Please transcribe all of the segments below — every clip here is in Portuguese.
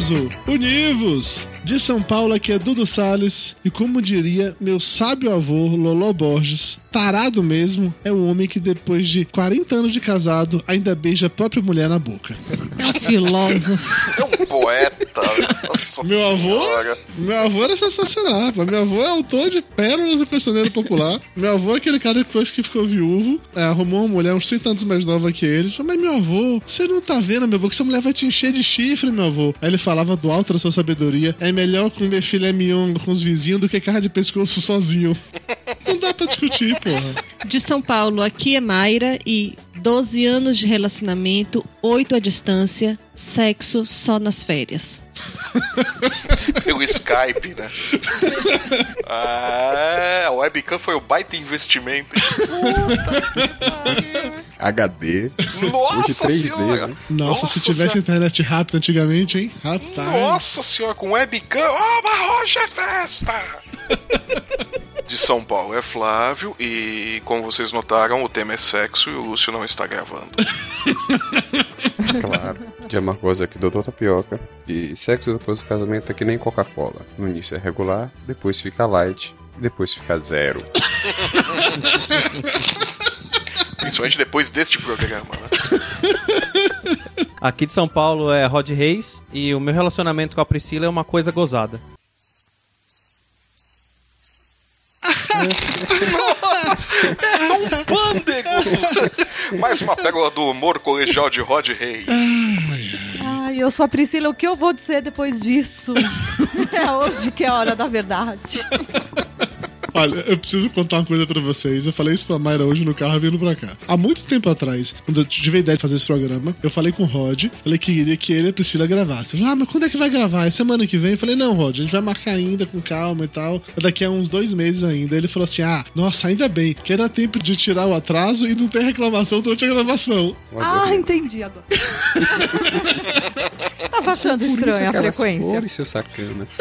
De peso, univos! De São Paulo aqui é Dudu Salles e como diria meu sábio avô Loló Borges, tarado mesmo é um homem que depois de 40 anos de casado ainda beija a própria mulher na boca. É um filósofo. É um poeta. Nossa Meu avô, senhora. meu avô era sensacional. pô. Meu avô é autor de pérolas do questionário popular. Meu avô é aquele cara que depois que ficou viúvo, é, arrumou uma mulher uns 30 anos mais nova que ele. Falou, mas meu avô, você não tá vendo, meu avô, que essa mulher vai te encher de chifre, meu avô. Aí ele falava do alto da sua sabedoria. É melhor comer filé mignon com os vizinhos do que carne de pescoço sozinho. Não dá pra discutir, porra. De São Paulo, aqui é Mayra e 12 anos de relacionamento, 8 à distância, sexo só nas férias. Pelo Skype, né? Ah, a webcam foi o baita investimento. HD. Nossa Hoje 3D, senhora. né? Nossa, se tivesse senhora. internet rápida antigamente, hein? Rapaz. Nossa senhora, com webcam. Oh, mas hoje é festa! De São Paulo é Flávio e, como vocês notaram, o tema é sexo e o Lúcio não está gravando. Claro. De Amargosa aqui, Doutor Tapioca. E sexo depois do casamento é que nem Coca-Cola. No início é regular, depois fica light, e depois fica zero. Principalmente depois deste programa, né? Aqui de São Paulo é Rod Reis e o meu relacionamento com a Priscila é uma coisa gozada. É um pândego! Mais uma pérola do humor colegial de Rod Reis. Ai, eu sou a Priscila, o que eu vou dizer depois disso? é hoje que é a hora da verdade. Olha, eu preciso contar uma coisa pra vocês. Eu falei isso pra Mayra hoje no carro vindo pra cá. Há muito tempo atrás, quando eu tive a ideia de fazer esse programa, eu falei com o Rod, falei que queria que ele e a Priscila gravassem. Ele falou, ah, mas quando é que vai gravar? É semana que vem? Eu falei, não, Rod, a gente vai marcar ainda com calma e tal. É Daqui a uns dois meses ainda. Ele falou assim: ah, nossa, ainda bem, que era tempo de tirar o atraso e não ter reclamação durante a gravação. Ah, entendi agora. Tava achando estranha a frequência. Flores, seu sacana.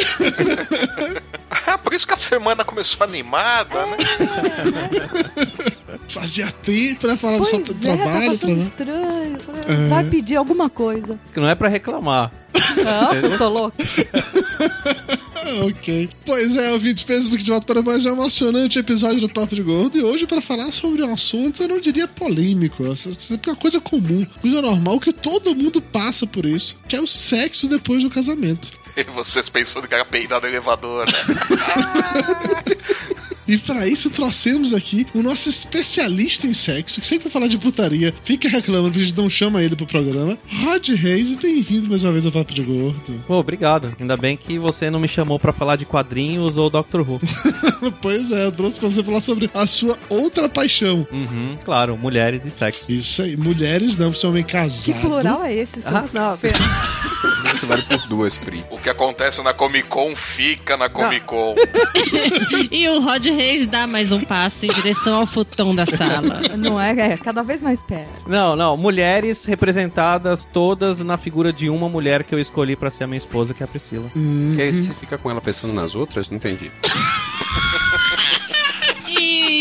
Ah, por isso que a semana começou animada, né? Fazia tempo pra falar do seu Pois é, tava trabalho. achando Pra... estranho. É. Vai pedir alguma coisa. Que não é pra reclamar. Não, eu sou louco. Ok. Pois é, ouvintes, Facebook de volta para mais um emocionante episódio do Papo de Gordo. E hoje, para falar sobre um assunto, eu não diria polêmico, é uma coisa comum, coisa normal que todo mundo passa por isso, que é o sexo depois do casamento. E vocês pensando que era peidar no elevador, né? E para isso trouxemos aqui o nosso especialista em sexo, que sempre vai falar de putaria, fica reclamando que a gente não chama ele pro programa. Rod Reis, bem-vindo mais uma vez ao Papo de Gordo. Pô, obrigado. Ainda bem que você não me chamou pra falar de quadrinhos ou Doctor Who. pois é, eu trouxe pra você falar sobre a sua outra paixão. Uhum, claro, mulheres e sexo. Isso aí, mulheres não, você é um homem casado. Que plural é esse? Ah, não. fe- Isso vale por duas, Pri. O que acontece na Comic Con fica na Comic Con. E o Rod Reis dá mais um passo em direção ao futão da sala. Não é? É cada vez mais perto. Não, não, mulheres representadas todas na figura de uma mulher que eu escolhi pra ser a minha esposa, que é a Priscila. E aí você fica com ela pensando nas outras? Não entendi.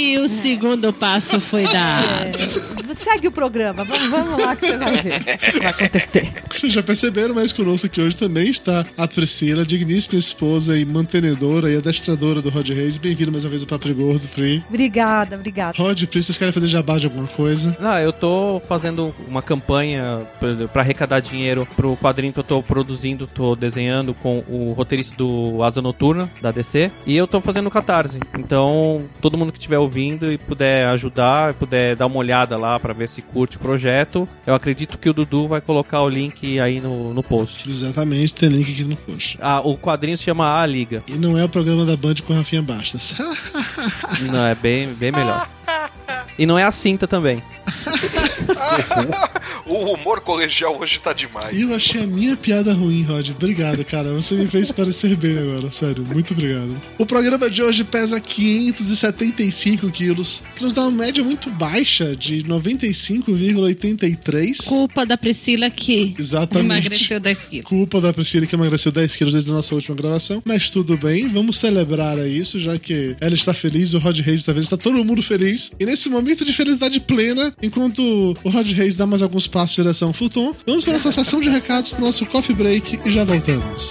E o segundo passo foi dado. É, segue o programa. Vamos, vamos lá que você vai ver o que vai acontecer. Vocês já perceberam, mas conosco aqui hoje também está a Priscila, digníssima esposa e mantenedora e adestradora do Rod Reis. Bem-vindo mais uma vez ao Papo Gordo, Pri. Obrigada, obrigada. Rod, Pri, vocês querem fazer jabá de alguma coisa? Não, eu tô fazendo uma campanha pra- pra arrecadar dinheiro pro quadrinho que eu tô produzindo, tô desenhando com o roteirista do Asa Noturna, da DC, e eu tô fazendo catarse. Então, todo mundo que estiver ouvindo e puder ajudar, puder dar uma olhada lá pra ver se curte o projeto, eu acredito que o Dudu vai colocar o link aí no, no post. Exatamente, tem link aqui no post. Ah, o quadrinho se chama A Liga. E não é o programa da Band com Rafinha Bastas. Não, é bem, bem melhor. E não é a cinta também. o humor colegial hoje tá demais. Eu achei a minha piada ruim, Rod. Obrigado, cara. Você me fez parecer bem agora, sério. Muito obrigado. O programa de hoje pesa 575 quilos, que nos dá uma média muito baixa de 95,83. Culpa da Priscila que Exatamente. emagreceu 10 quilos. Culpa da Priscila que emagreceu 10 quilos desde a nossa última gravação. Mas tudo bem, vamos celebrar isso, já que ela está feliz, o Rod Reis está feliz, está todo mundo feliz. E nesse momento de felicidade plena, enquanto o Rod Reis dá mais alguns passos em direção Futon, vamos para essa sessão de recados para o nosso coffee break e já voltamos.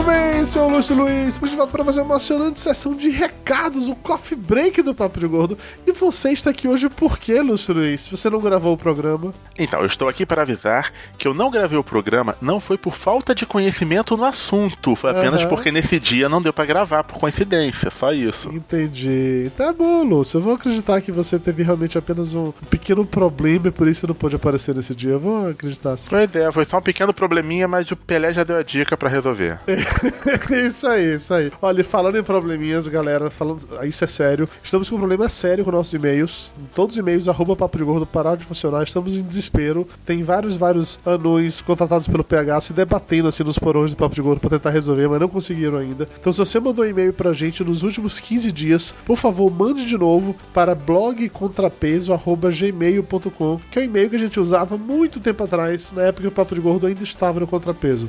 Muito bem, seu Lúcio Luiz. Estamos de volta para fazer uma emocionante sessão de recados, o coffee break do Papo de Gordo. E você está aqui hoje por quê, Lúcio Luiz? Você não gravou o programa? Então, eu estou aqui para avisar que eu não gravei o programa não foi por falta de conhecimento no assunto, foi apenas Aham. porque nesse dia não deu para gravar, por coincidência, só isso. Entendi. Tá bom, Lúcio. Eu vou acreditar que você teve realmente apenas um pequeno problema e por isso não pôde aparecer nesse dia. Eu vou acreditar sim. Pois é, foi só um pequeno probleminha, mas o Pelé já deu a dica para resolver. isso aí, isso aí. Olha, falando em probleminhas, galera, falando, isso é sério. Estamos com um problema sério com nossos e-mails. Todos os e-mails, arroba papo de gordo, pararam de funcionar. Estamos em desespero. Tem vários, vários anões contratados pelo PH se debatendo assim nos porões do papo de gordo pra tentar resolver, mas não conseguiram ainda. Então, se você mandou um e-mail pra gente nos últimos 15 dias, por favor, mande de novo para blogcontrapeso.gmail.com, que é o e-mail que a gente usava muito tempo atrás, na época que o Papo de Gordo ainda estava no contrapeso.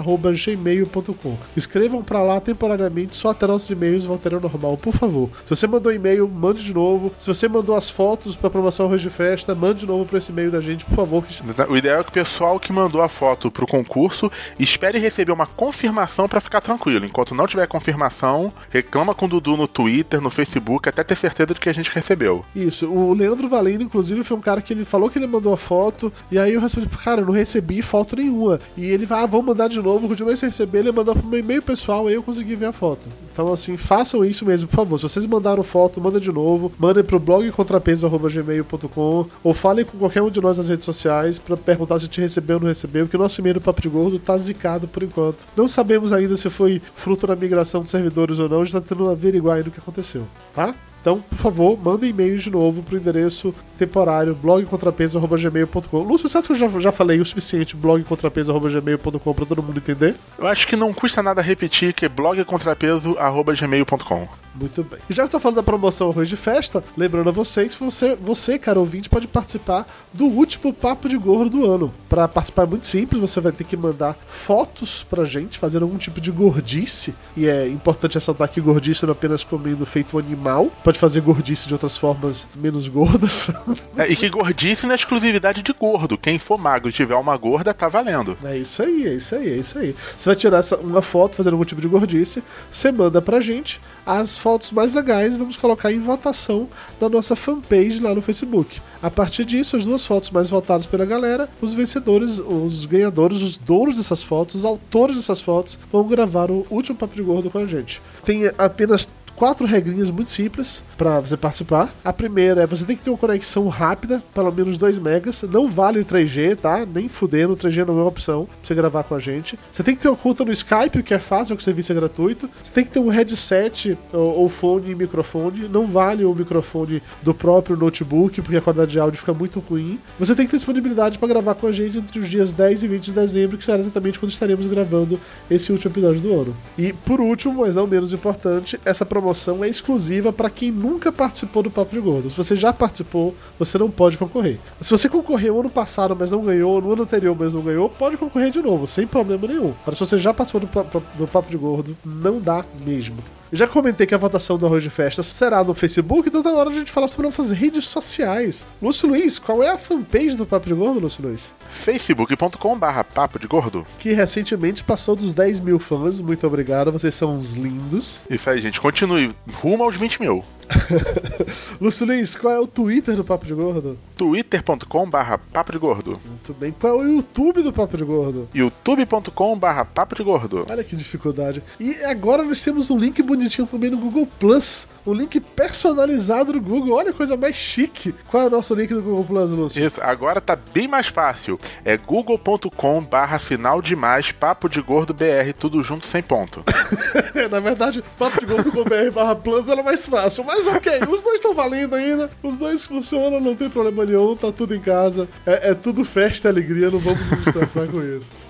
blogcontrapeso.gmail.com. Escrevam pra lá temporariamente, só até nossos e-mails voltarão ao normal, por favor. Se você mandou e-mail, mande de novo. Se você mandou as fotos pra promoção Arroz de Festa, mande de novo pra esse e-mail da gente, por favor. O ideal é que o pessoal que mandou a foto pro concurso espere receber uma confirmação para ficar tranquilo. Enquanto não tiver confirmação, reclama com o Dudu no Twitter, no Facebook, até ter certeza de que a gente recebeu. Isso, o Leandro Valeno, inclusive, foi um cara que ele falou que ele mandou a foto, e aí eu respondi, cara, eu não recebi foto nenhuma. E ele vai, ah, vou mandar de novo, continuei sem receber, ele mandou pro meu e-mail pessoal, aí eu consegui ver a foto. Então, assim, façam isso mesmo, por favor. Se vocês mandaram foto, manda de novo, mandem pro blog contrapeso.gmail.com, ou falem com qualquer um de nós nas redes sociais pra perguntar se a gente recebeu ou não recebeu, que o nosso e-mail do Papo de Gordo tá zicado por enquanto. Não sabemos ainda se foi fruto da migração dos servidores ou não, a gente tá tentando averiguar ainda o que aconteceu, tá? Então, por favor, mandem e-mails de novo pro endereço temporário blogcontrapeso.gmail.com. Lúcio, você acha que eu já, já falei o suficiente blogcontrapeso.gmail.com pra todo mundo entender? Eu acho que não custa nada repetir que é blogcontrapeso.gmail.com. Muito bem. E já que eu tô falando da promoção Arroz de Festa, lembrando a vocês você, você, cara ouvinte, pode participar do último Papo de Gordo do ano. Pra participar é muito simples, você vai ter que mandar fotos pra gente, fazendo algum tipo de gordice. E é importante ressaltar que gordice não é apenas comendo feito animal. Pode fazer gordice de outras formas menos gordas. É, e que gordice não é exclusividade de gordo. Quem for magro e tiver uma gorda, tá valendo. É isso aí, é isso aí, é isso aí. Você vai tirar essa, uma foto fazendo algum tipo de gordice, você manda pra gente as fotos mais legais e vamos colocar em votação na nossa fanpage lá no Facebook. A partir disso, as duas fotos mais votadas pela galera, os vencedores, os ganhadores, os donos dessas fotos, os autores dessas fotos, vão gravar o último Papo de Gordo com a gente. Tem apenas quatro regrinhas muito simples para você participar. A primeira é você tem que ter uma conexão rápida, pelo menos 2 megas. Não vale 3G, tá? Nem fudendo, 3G não é uma opção pra você gravar com a gente. Você tem que ter uma conta no Skype, o que é fácil, que o serviço é gratuito. Você tem que ter um headset ou, ou fone e microfone. Não vale o microfone do próprio notebook, porque a qualidade de áudio fica muito ruim. Você tem que ter disponibilidade para gravar com a gente entre os dias 10 e 20 de dezembro, que será exatamente quando estaremos gravando esse último episódio do ano. E por último, mas não menos importante, essa promoção é exclusiva para quem nunca participou do Papo de Gordo. Se você já participou, você não pode concorrer. Se você concorreu ano passado, mas não ganhou, no ano anterior, mas não ganhou, pode concorrer de novo, sem problema nenhum. Mas se você já participou do, do Papo de Gordo, não dá mesmo. Já comentei que a votação do Arroz de Festa será no Facebook, então tá na hora de a gente falar sobre nossas redes sociais. Lúcio Luiz, qual é a fanpage do Papo de Gordo, Lúcio Luiz? facebook.com barra papo de gordo. Que recentemente passou dos 10 mil fãs. Muito obrigado, vocês são uns lindos. Isso aí, gente. Continue rumo aos 20 mil. Lúcio Luiz, qual é o Twitter do Papo de Gordo? twitter.com barra papo de gordo. Muito bem. Qual é o YouTube do Papo de Gordo? youtube.com barra papo de gordo. Olha que dificuldade. E agora nós temos um link bonitinho também no Google Plus. Um link personalizado do Google. Olha a coisa mais chique. Qual é o nosso link do Google Plus, Lúcio? Isso, agora tá bem mais fácil. É google.com barra final demais papo de gordo BR, tudo junto sem ponto. Na verdade, papo de gordo.com.br barra plus era mais fácil. Mas ok, os dois estão valendo ainda. Os dois funcionam, não tem problema nenhum. Tá tudo em casa. É, é tudo festa e alegria, não vamos nos estressar com isso.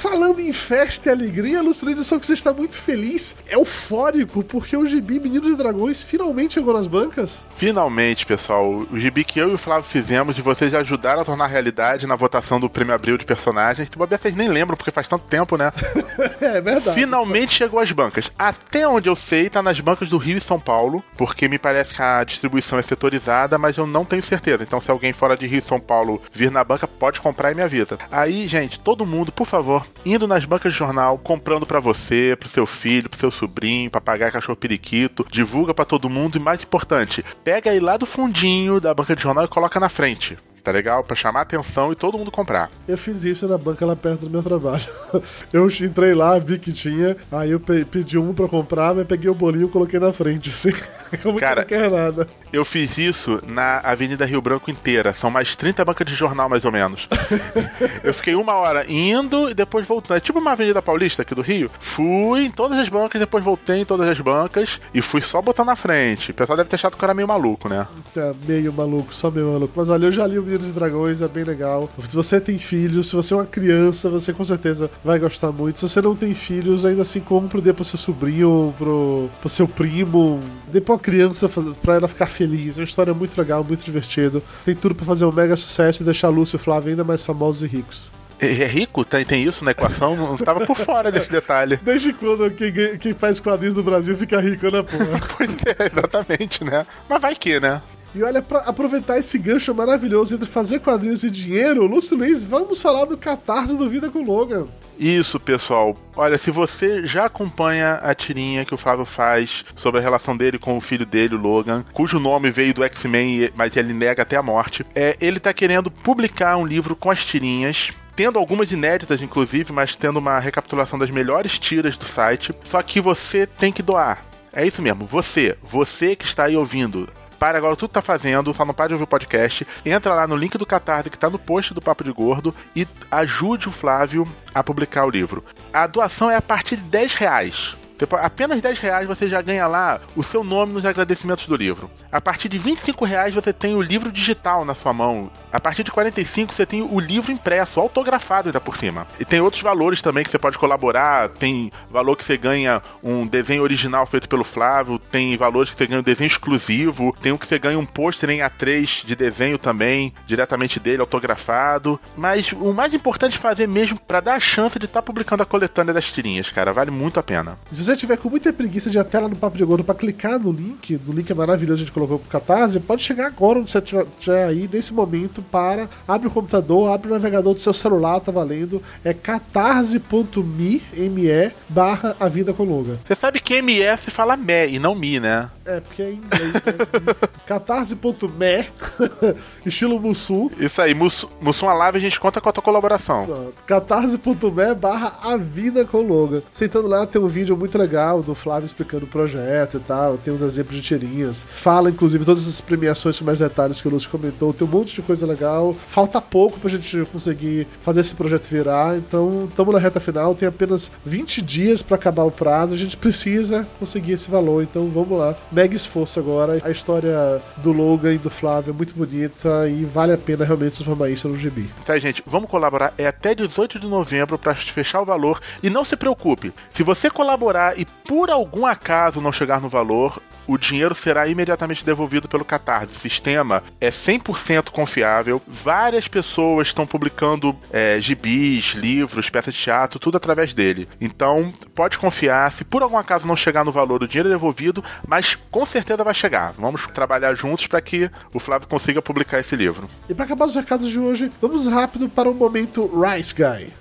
Falando em festa e alegria, eu soube que você está muito feliz, eufórico, porque o Gibi Meninos e Dragões finalmente chegou nas bancas. Finalmente, pessoal, o gibi que eu e o Flávio fizemos de vocês ajudaram a tornar realidade na votação do Prêmio Abril de personagens. Se bobear, vocês nem lembram, porque faz tanto tempo, né? É verdade. Finalmente chegou às bancas. Até onde eu sei, tá nas bancas do Rio e São Paulo, porque me parece que a distribuição é setorizada, mas eu não tenho certeza. Então, se alguém fora de Rio e São Paulo vir na banca, pode comprar e me avisa. Aí, gente, todo mundo, por favor, indo nas bancas de jornal, comprando pra você, pro seu filho, pro seu sobrinho, papagaio, cachorro periquito, divulga pra todo mundo e mais importante, pega aí lá do fundinho da banca de jornal e coloca na frente. Tá legal? Pra chamar atenção e todo mundo comprar. Eu fiz isso na banca lá perto do meu trabalho. Eu entrei lá, vi que tinha, aí eu pe- pedi um pra comprar, mas peguei o bolinho e coloquei na frente, assim. Como Cara, não quer nada. Eu fiz isso na Avenida Rio Branco inteira. São mais 30 bancas de jornal, mais ou menos. eu fiquei uma hora indo e depois voltando. É tipo uma Avenida Paulista aqui do Rio. Fui em todas as bancas, depois voltei em todas as bancas e fui só botar na frente. O pessoal deve ter achado que eu era meio maluco, né? É meio maluco, só meio maluco. Mas olha, eu já li o Meninos e Dragões, é bem legal. Se você tem filhos, se você é uma criança, você com certeza vai gostar muito. Se você não tem filhos, ainda assim compre, dê pro seu sobrinho, pro, pro seu primo, dê pra uma criança pra ela ficar feliz. É uma história muito legal, muito divertida. Tem tudo pra fazer um mega sucesso e deixar Lúcio e Flávio ainda mais famosos e ricos. É rico? Tem, tem isso na equação? Não tava por fora desse detalhe. Desde quando quem, quem faz quadrinhos no Brasil fica rico, né, porra? Pois é, exatamente, né? Mas vai que, né? E olha, pra aproveitar esse gancho maravilhoso entre fazer quadrinhos e dinheiro, Lúcio Luiz, vamos falar do catarse do Vida com Logan. Isso, pessoal. Olha, se você já acompanha a tirinha que o Flávio faz sobre a relação dele com o filho dele, o Logan, cujo nome veio do X-Men, mas ele nega até a morte, é, ele tá querendo publicar um livro com as tirinhas. Tendo algumas inéditas, inclusive, mas tendo uma recapitulação das melhores tiras do site. Só que você tem que doar. É isso mesmo, você, você que está aí ouvindo, para agora tudo tá fazendo, só não para de ouvir o podcast. Entra lá no link do Catarse que tá no post do Papo de Gordo e ajude o Flávio a publicar o livro. A doação é a partir de 10 reais. Depois, apenas 10 reais você já ganha lá o seu nome nos agradecimentos do livro. A partir de 25 reais você tem o livro digital na sua mão. A partir de 45 você tem o livro impresso, autografado ainda por cima. E tem outros valores também que você pode colaborar. Tem valor que você ganha um desenho original feito pelo Flávio. Tem valores que você ganha um desenho exclusivo. Tem um que você ganha um pôster em A3 de desenho também, diretamente dele, autografado. Mas o mais importante é fazer mesmo para dar a chance de estar publicando a coletânea das tirinhas, cara. Vale muito a pena. Você tiver com muita preguiça de ir até lá no Papo de Gordo pra clicar no link, no link é maravilhoso que a gente colocou pro Catarse, pode chegar agora onde você estiver aí, nesse momento, para. Abre o computador, abre o navegador do seu celular, tá valendo. É catarse.me me barra a vida com Logan. Você sabe que MS fala me e não mi, né? É, porque é em inglês. Né? Catarse.me, estilo Mussum. Isso aí, Mussum Mussum a live a gente conta com a tua colaboração. Catarse.me barra a vida com Logan. Sentando lá, tem um vídeo muito legal do Flávio explicando o projeto e tal. Tem uns exemplos de tirinhas. Fala, inclusive, todas essas premiações com mais detalhes que o Lúcio comentou. Tem um monte de coisa legal. Falta pouco pra gente conseguir fazer esse projeto virar. Então, estamos na reta final. Tem apenas 20 dias para acabar o prazo. A gente precisa conseguir esse valor. Então, vamos lá. Mega esforço agora. A história do Logan e do Flávio é muito bonita e vale a pena realmente transformar isso no gibi. Tá, gente, vamos colaborar. É até 18 de novembro para fechar o valor. E não se preocupe, se você colaborar e por algum acaso não chegar no valor, o dinheiro será imediatamente devolvido pelo Catarse. O sistema é 100% confiável. Várias pessoas estão publicando é, gibis, livros, peças de teatro, tudo através dele. Então, pode confiar. Se por algum acaso não chegar no valor, o dinheiro é devolvido, mas com certeza vai chegar. Vamos trabalhar juntos para que o Flávio consiga publicar esse livro. E para acabar os recados de hoje, vamos rápido para o momento Rice Guy.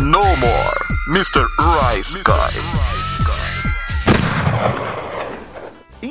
No more, Mr. Rice Guy.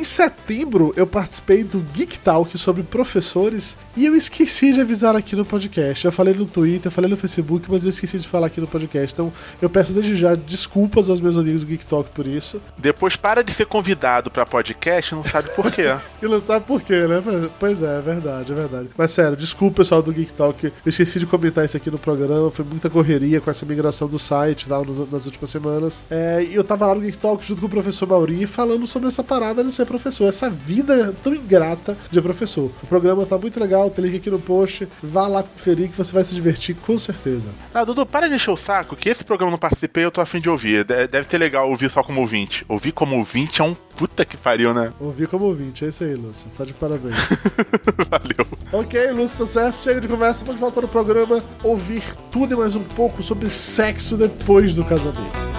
Setembro, eu participei do Geek Talk sobre professores e eu esqueci de avisar aqui no podcast. Eu falei no Twitter, eu falei no Facebook, mas eu esqueci de falar aqui no podcast. Então eu peço desde já desculpas aos meus amigos do Geek Talk por isso. Depois para de ser convidado para podcast e não sabe por quê. e não sabe por quê, né? Pois é, é verdade, é verdade. Mas sério, desculpa pessoal do Geek Talk. Eu esqueci de comentar isso aqui no programa. Foi muita correria com essa migração do site lá nas últimas semanas. É, e eu tava lá no Geek Talk junto com o professor Mauri falando sobre essa parada de ser professor, essa vida tão ingrata de professor. O programa tá muito legal, tem link aqui no post, vá lá conferir que você vai se divertir com certeza. Ah, Dudu, para de encher o saco, que esse programa eu não participei, eu tô afim de ouvir. Deve ter legal ouvir só como ouvinte. Ouvir como ouvinte é um puta que pariu, né? Ouvir como ouvinte, é isso aí, Lúcio. Tá de parabéns. Valeu. Ok, Lúcio, tá certo. Chega de conversa, vamos voltar no programa. Ouvir tudo e mais um pouco sobre sexo depois do casamento.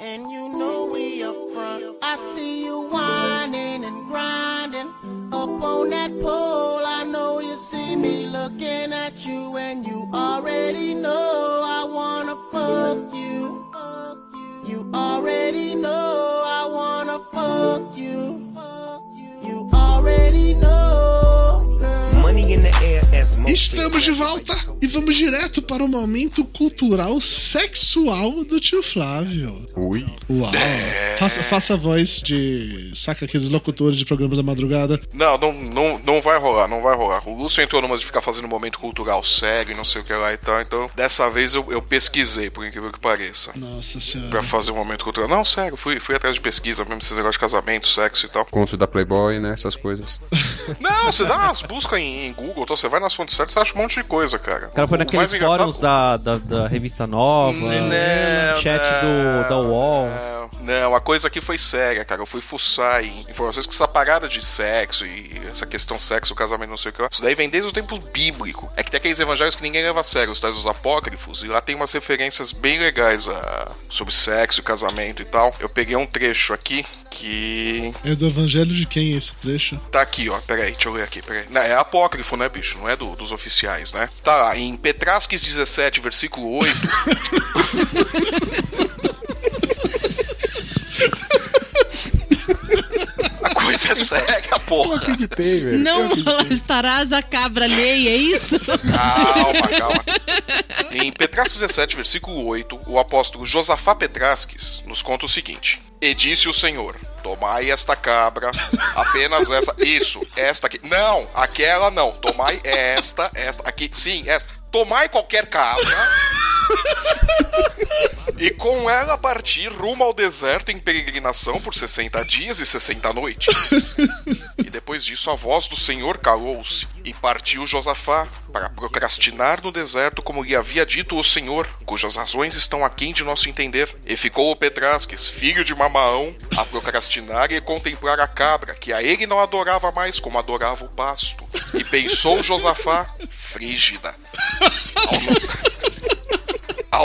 And you know we up front. I see you whining and grinding up on that pole. I know you see me looking at you, and you already know I wanna fuck you. You already know I wanna fuck you. You already know. Girl. Money in the air as Estamos de volta. E vamos direto para o momento cultural sexual do tio Flávio. Ui. Uau. Faça, faça a voz de. Saca aqueles locutores de programas da madrugada. Não, não, não, não vai rolar, não vai rolar. O Lúcio entrou numa de ficar fazendo um momento cultural sério e não sei o que lá e tal. Então, dessa vez eu, eu pesquisei, por incrível que pareça. Nossa senhora. Pra fazer um momento cultural. Não, sério, fui, fui atrás de pesquisa mesmo, esses negócios de casamento, sexo e tal. Conto da Playboy, né? Essas coisas. Não, você dá umas buscas em, em Google, então você vai nas fontes certas, você acha um monte de coisa, cara. O cara foi naqueles fóruns da, da, da, revista nova, não, chat não, do, da UOL. Não, não, a coisa aqui foi séria, cara. Eu fui fuçar em informações que essa parada de sexo e essa questão sexo, casamento, não sei o que lá. Isso daí vem desde os tempos bíblicos. É que tem aqueles evangelhos que ninguém leva a sério, os tais dos apócrifos, e lá tem umas referências bem legais a, sobre sexo, casamento e tal. Eu peguei um trecho aqui que. É do evangelho de quem esse trecho? Tá aqui, ó. Peraí, deixa eu ler aqui, peraí. Não, é apócrifo, né, bicho? Não é do, dos oficiais, né? Tá lá, em Petrasques 17, versículo 8. A coisa é séria, porra. Eu acreditei, velho. Não estarás a cabra alheia, é isso? Calma, calma. Em Petrasques 17, versículo 8, o apóstolo Josafá Petrasques nos conta o seguinte: E disse o Senhor: Tomai esta cabra, apenas essa. Isso, esta aqui. Não, aquela não. Tomai esta, esta aqui. Sim, esta. Tomai qualquer cabra. e com ela partir rumo ao deserto em peregrinação por 60 dias e 60 noites. E depois disso a voz do Senhor calou-se, e partiu Josafá para procrastinar no deserto como lhe havia dito o Senhor, cujas razões estão aquém de nosso entender. E ficou o Petrasques, filho de Mamaão, a procrastinar e contemplar a cabra, que a ele não adorava mais como adorava o pasto. E pensou Josafá, frígida. oh,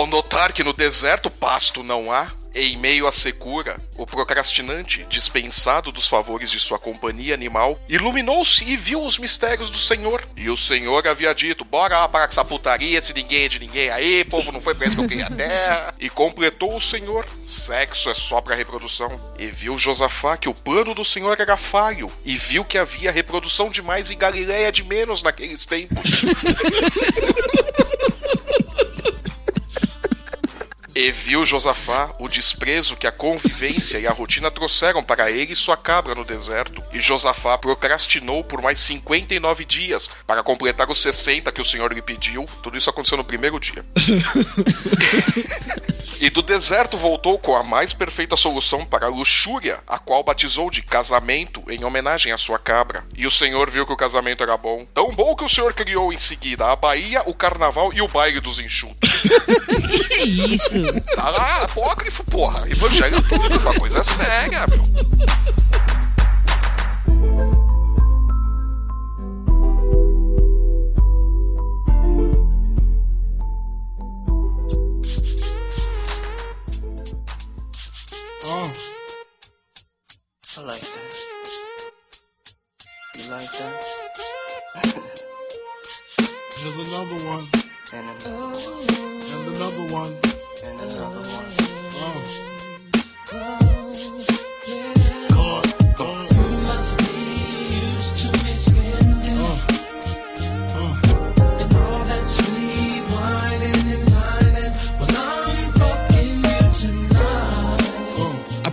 Ao notar que no deserto pasto não há, em meio à secura, o procrastinante, dispensado dos favores de sua companhia animal, iluminou-se e viu os mistérios do Senhor. E o Senhor havia dito: Bora lá para essa putaria, se ninguém é de ninguém aí, povo, não foi pra isso que eu queria a terra. E completou o Senhor: Sexo é só pra reprodução. E viu Josafá que o plano do Senhor era falho, e viu que havia reprodução demais e Galileia de menos naqueles tempos. E viu Josafá o desprezo que a convivência e a rotina trouxeram para ele e sua cabra no deserto. E Josafá procrastinou por mais 59 dias para completar os 60 que o Senhor lhe pediu. Tudo isso aconteceu no primeiro dia. E do deserto voltou com a mais perfeita solução para a luxúria, a qual batizou de casamento em homenagem à sua cabra. E o Senhor viu que o casamento era bom. Tão bom que o Senhor criou em seguida a Bahia, o Carnaval e o baile dos enxutos. Que isso? Tá lá, apócrifo, porra. Evangelho apócrifo, a coisa é séria, meu. I like that. You like that? there's another one. And another, one. And another one. and another one. Oh.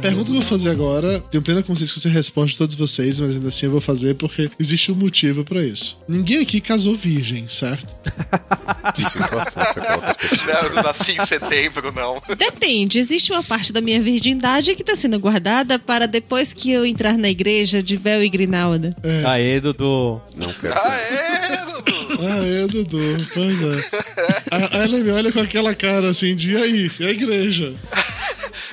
Pergunta que eu vou fazer agora, tenho plena consciência que eu sei a resposta de todos vocês, mas ainda assim eu vou fazer porque existe um motivo pra isso. Ninguém aqui casou virgem, certo? Que situação você coloca as pessoas. Não, eu não nasci em setembro, não. Depende, existe uma parte da minha virgindade que tá sendo guardada para depois que eu entrar na igreja de véu e grinalda. É. Aê, Dudu. Não quero dizer. é, Dudu? É, Dudu. Pois é. A- Ela me olha com aquela cara assim de e aí, e a igreja?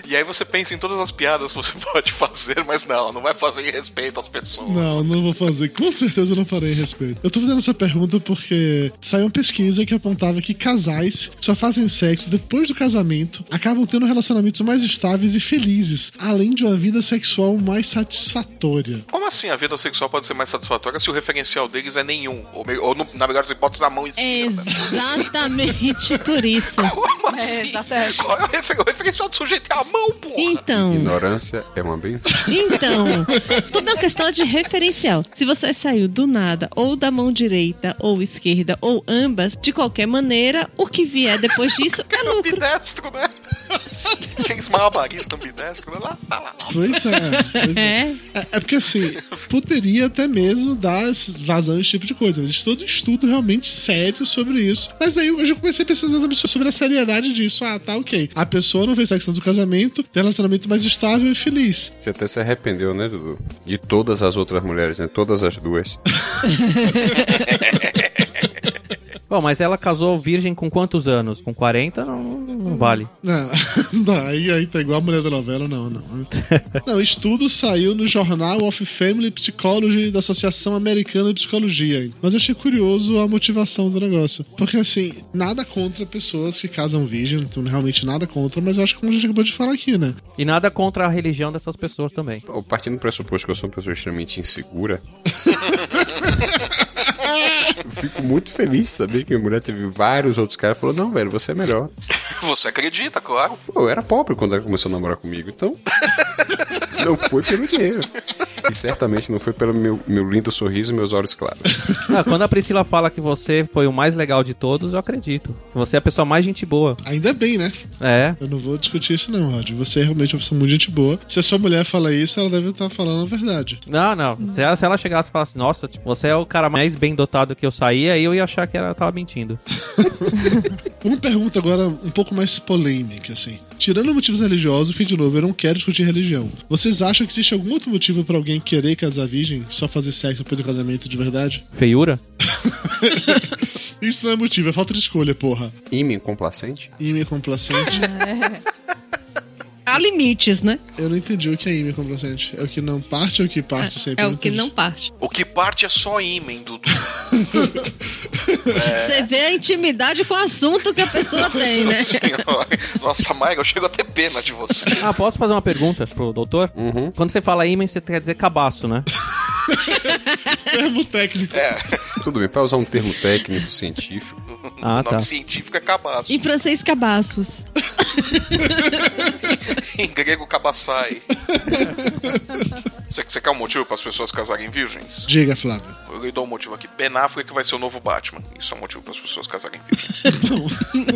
E aí você pensa em todas as piadas que você pode fazer, mas não, não vai fazer em respeito às pessoas. Não, não vou fazer. Com certeza não farei a respeito. Eu tô fazendo essa pergunta porque saiu uma pesquisa que apontava que casais que só fazem sexo depois do casamento acabam tendo relacionamentos mais estáveis e felizes, além de uma vida sexual mais satisfatória. Como assim a vida sexual pode ser mais satisfatória se o referencial deles é nenhum? Ou, me- ou no- na melhor das hipóteses, a mão esquerda. Exatamente por isso. Como É, assim? exatamente. Qual é o, refer- o referencial do sujeito? A mão, porra! Então, Ignorância é uma benção. então, tudo é uma questão de referencial. Se você saiu do nada, ou da mão direita, ou esquerda, ou ambas, de qualquer maneira, o que vier depois disso é É um ambidestro, né? Aqueles malabaristas ambidestro, né? Lá, lá, lá. Pois é, pois é. É, É, é porque assim, poderia até mesmo dar vazão a esse tipo de coisa, mas existe todo um estudo realmente sério sobre isso. Mas aí eu já comecei a também sobre a seriedade disso. Ah, tá, ok. A pessoa não fez sexo do casamento, tem um relacionamento mais estável e feliz. Você até se arrependeu, né, Dudu? De todas as outras mulheres, né? Todas as duas. Bom, mas ela casou virgem com quantos anos? Com 40? Não, não vale. Não, não aí, aí tá igual a mulher da novela, não, não. Não, estudo saiu no Journal of Family Psychology da Associação Americana de Psicologia. Mas eu achei curioso a motivação do negócio. Porque, assim, nada contra pessoas que casam virgem, então realmente nada contra, mas eu acho que como a gente acabou de falar aqui, né? E nada contra a religião dessas pessoas também. Partindo do pressuposto que eu sou uma pessoa extremamente insegura. eu fico muito feliz de saber que minha mulher teve vários outros caras e falou: Não, velho, você é melhor. Você acredita, claro. Pô, eu era pobre quando ela começou a namorar comigo, então. não foi pelo dinheiro. E certamente não foi pelo meu, meu lindo sorriso e meus olhos claros. Ah, quando a Priscila fala que você foi o mais legal de todos, eu acredito. Que você é a pessoa mais gente boa. Ainda bem, né? É. Eu não vou discutir isso, não, Rod. Você é realmente uma pessoa muito gente boa. Se a sua mulher fala isso, ela deve estar falando a verdade. Não, não. Se ela, se ela chegasse e falasse, nossa, tipo, você é o cara mais bem dotado que eu saí, aí eu ia achar que ela tava mentindo. Uma pergunta agora um pouco mais polêmica, assim. Tirando motivos religiosos, porque, de novo, eu não quero discutir religião. Vocês acham que existe algum outro motivo pra alguém querer casar virgem, só fazer sexo depois do casamento de verdade? Feiura? Isso não é motivo, é falta de escolha, porra. Ímã complacente? Ímã complacente. Há limites, né? Eu não entendi o que é ímã complacente. É o que não parte ou o que parte sempre? É o que não parte. O que parte é só ímã, Dudu. Você vê a intimidade com o assunto que a pessoa tem, né? Senhora. Nossa, Maiga, eu chego a ter pena de você. Ah, posso fazer uma pergunta pro doutor? Uhum. Quando você fala ímã, você quer dizer cabaço, né? Termo técnico. É, Tudo bem, pra usar um termo técnico científico. Ah, o nome tá. científico é cabaço. Em francês, cabaços. Em grego, cabaçai. Você, você quer um motivo para as pessoas casarem virgens? Diga, Flávio. Eu dou um motivo aqui. Ben Affleck vai ser o novo Batman. Isso é um motivo para as pessoas casarem.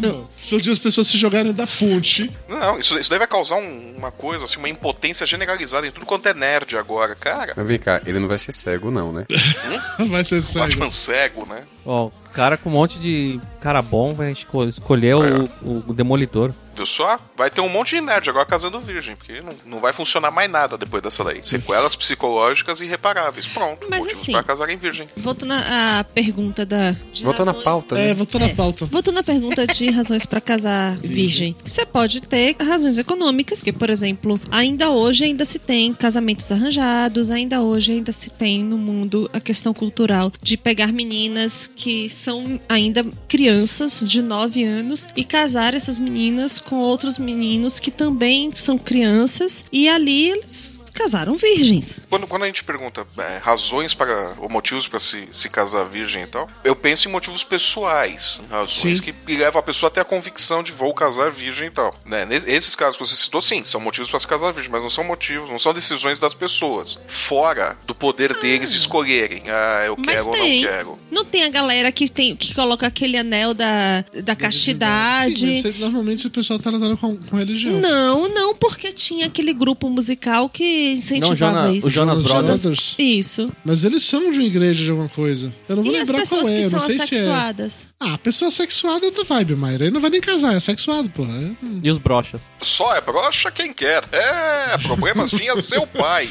Não. Se um dia as pessoas se jogarem da ponte. Não, isso, isso daí vai causar um- uma coisa, assim, uma impotência generalizada em tudo quanto é nerd agora. Cara, Mas vem cá, ele não vai ser cego, não, né? Vai ser cego. Batman cego, né? Ó, os caras com um monte de cara bom vai esco- escolher o, o Demolidor. Viu só? Vai ter um monte de nerd agora casando virgem, porque não, não vai funcionar mais nada depois dessa lei. Sequelas psicológicas irreparáveis. Pronto, Mas assim- para casarem virgem. Voltando à pergunta da. Voltando à pauta, É, né? voltou na pauta. Voltando à pergunta de razões para casar virgem. Você pode ter razões econômicas, porque, por exemplo, ainda hoje ainda se tem casamentos arranjados, ainda hoje ainda se tem no mundo a questão cultural de pegar meninas que são ainda crianças de 9 anos e casar essas meninas com outros meninos que também são crianças e ali eles casaram virgens. Quando, quando a gente pergunta é, razões para. ou motivos para se, se casar virgem e tal, eu penso em motivos pessoais. Razões Sim. que levam a pessoa até a convicção de vou casar virgem e tal. Né? Esses casos que você citou, sim, são motivos para se casar virgem, mas não são motivos, não são decisões das pessoas. Fora do poder deles escolherem. Ah, eu Mas quero ou não tem. quero. Não tem a galera que tem que coloca aquele anel da, da castidade. Sim, mas normalmente o pessoal tá tratando com, com religião. Não, não, porque tinha aquele grupo musical que incentivava Jona- isso. o Jonas Os Brothers. Isso. Mas eles são de uma igreja de alguma coisa. Eu não vou E as lembrar qual pessoas é, que eu são não sei se é. assexuadas? Ah, pessoa sexuada é da vibe, Mayra. Ele não vai nem casar, é sexuado, porra. É- E os brochas? Só é broxa quem quer. É, problemas vinha seu pai.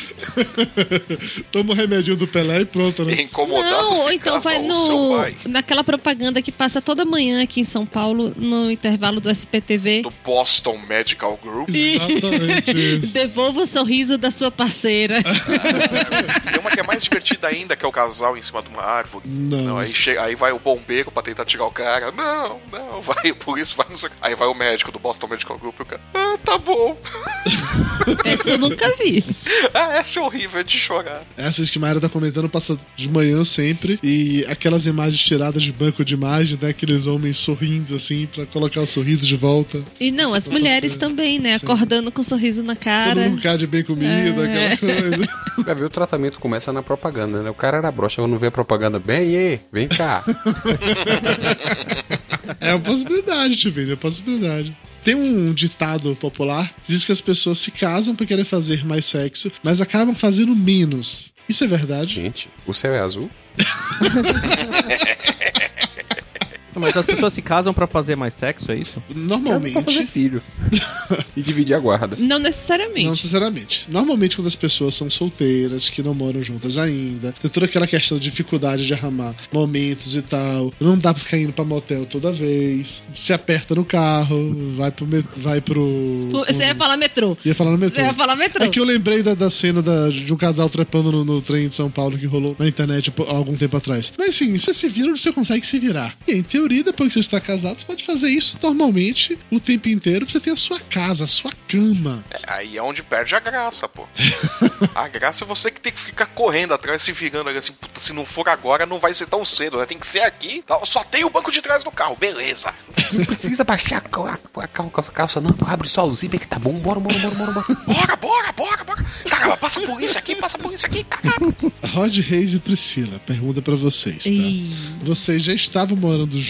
Toma o remedinho do Pelé e pronto, né? Incomodado Não, ou então vai no naquela propaganda que passa toda manhã aqui em São Paulo, no intervalo do SPTV. Do Boston Medical Group. Exatamente. Devolva o sorriso da sua parceira. Tem uma que é mais divertida ainda, que é o casal em cima de uma árvore. Não. aí, chega, aí vai o bombeiro pra tentar tirar o cara. Não, não, vai, por isso vai no seu... Aí vai o médico do Boston Medical Group e o cara. Ah, tá bom. Essa eu nunca vi. Ah, essa é horrível, é de chorar. Essas que Mayra tá comentando passa de manhã sempre. E aquelas imagens tiradas de banco de imagem, né? Aqueles homens sorrindo assim pra colocar o sorriso de volta. E não, as mulheres também, né? Acordando com um sorriso na Todo cara. mundo cara de bem comida, É. aquela coisa. Vai ver, o tratamento começa na propaganda, né? O cara era broxa, quando vê a propaganda, bem, e, vem cá. É uma possibilidade, Tivini, é uma possibilidade. Tem um ditado popular que diz que as pessoas se casam pra querer fazer mais sexo, mas acabam fazendo menos. Isso é verdade? Gente, o céu é azul? Mas as pessoas se casam pra fazer mais sexo, é isso? Normalmente. Pra fazer filho. e dividir a guarda. Não necessariamente. Não necessariamente. Normalmente, quando as pessoas são solteiras, que não moram juntas ainda, tem toda aquela questão de dificuldade de arrumar momentos e tal. Não dá pra ficar indo pra motel toda vez. Se aperta no carro, vai pro. met- Vai pro Você ia falar metrô. Ia falar no metrô. Você ia falar metrô. É que eu lembrei da, da cena da- de um casal trepando no, no trem de São Paulo que rolou na internet há algum tempo atrás. Mas assim, você se vira, você consegue se virar. E em teoria, depois que você está casado, você pode fazer isso normalmente o tempo inteiro pra você ter a sua casa, a sua cama. É, aí é onde perde a graça, pô. a graça é você que tem que ficar correndo atrás, se virando ali assim, puta, se não for agora, não vai ser tão cedo, né? Tem que ser aqui. tá? Só tem o banco de trás do carro, beleza. Não precisa baixar a, cal- a, cal- a calça, não. Abre só o zíper que tá bom. Bora, bora, bora, bora, bora. Bora, bora, bora, bora. Caramba, passa por isso aqui, passa por isso aqui, caramba. Rod Reis e Priscila, pergunta pra vocês, tá? Ih. Vocês já estavam morando juntos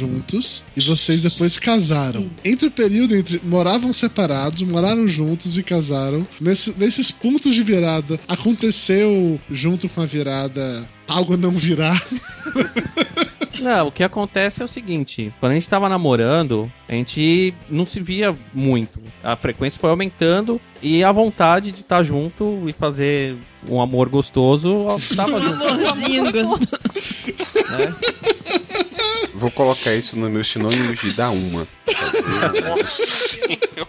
e vocês depois casaram. Entre o período entre moravam separados, moraram juntos e casaram, nesse- nesses pontos de virada, aconteceu junto com a virada algo não virar? Não, o que acontece é o seguinte: quando a gente tava namorando, a gente não se via muito. A frequência foi aumentando e a vontade de estar junto e fazer um amor gostoso tava junto. Amorzinho gostoso. né? Vou colocar isso nos meus sinônimos de dar uma. Nossa senhora.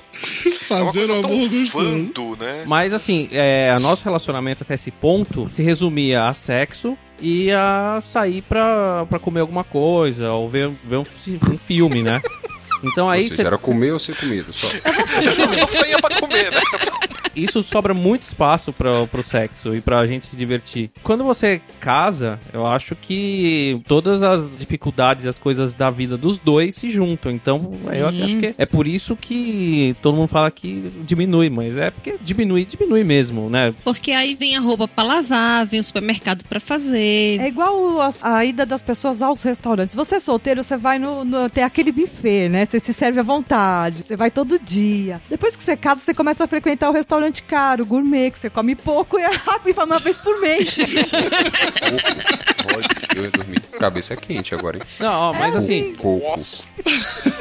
Fazer o amor gostoso. Né? Mas assim, é, o nosso relacionamento até esse ponto se resumia a sexo ia sair pra, pra comer alguma coisa, ou ver, ver um, um filme, né? Então aí Ou seja, era comer ou ser comido, só. Só saía pra comer, né? Isso sobra muito espaço para pro sexo e pra gente se divertir. Quando você casa, eu acho que todas as dificuldades e as coisas da vida dos dois se juntam. Então, eu Sim. acho que é por isso que todo mundo fala que diminui, mas é porque diminui, diminui mesmo, né? Porque aí vem a roupa pra lavar, vem o supermercado pra fazer. É igual as- a, ida das pessoas aos restaurantes. Você é solteiro, você vai no, no- Tem aquele buffet, né? Você se serve à vontade. Você vai todo dia. Depois que você casa, você começa a frequentar o restaurante caro, gourmet, que você come pouco e é rápido e vai uma vez por mês. Eu ia dormir. Cabeça quente agora, hein? Não, ó, mas assim, Pouco.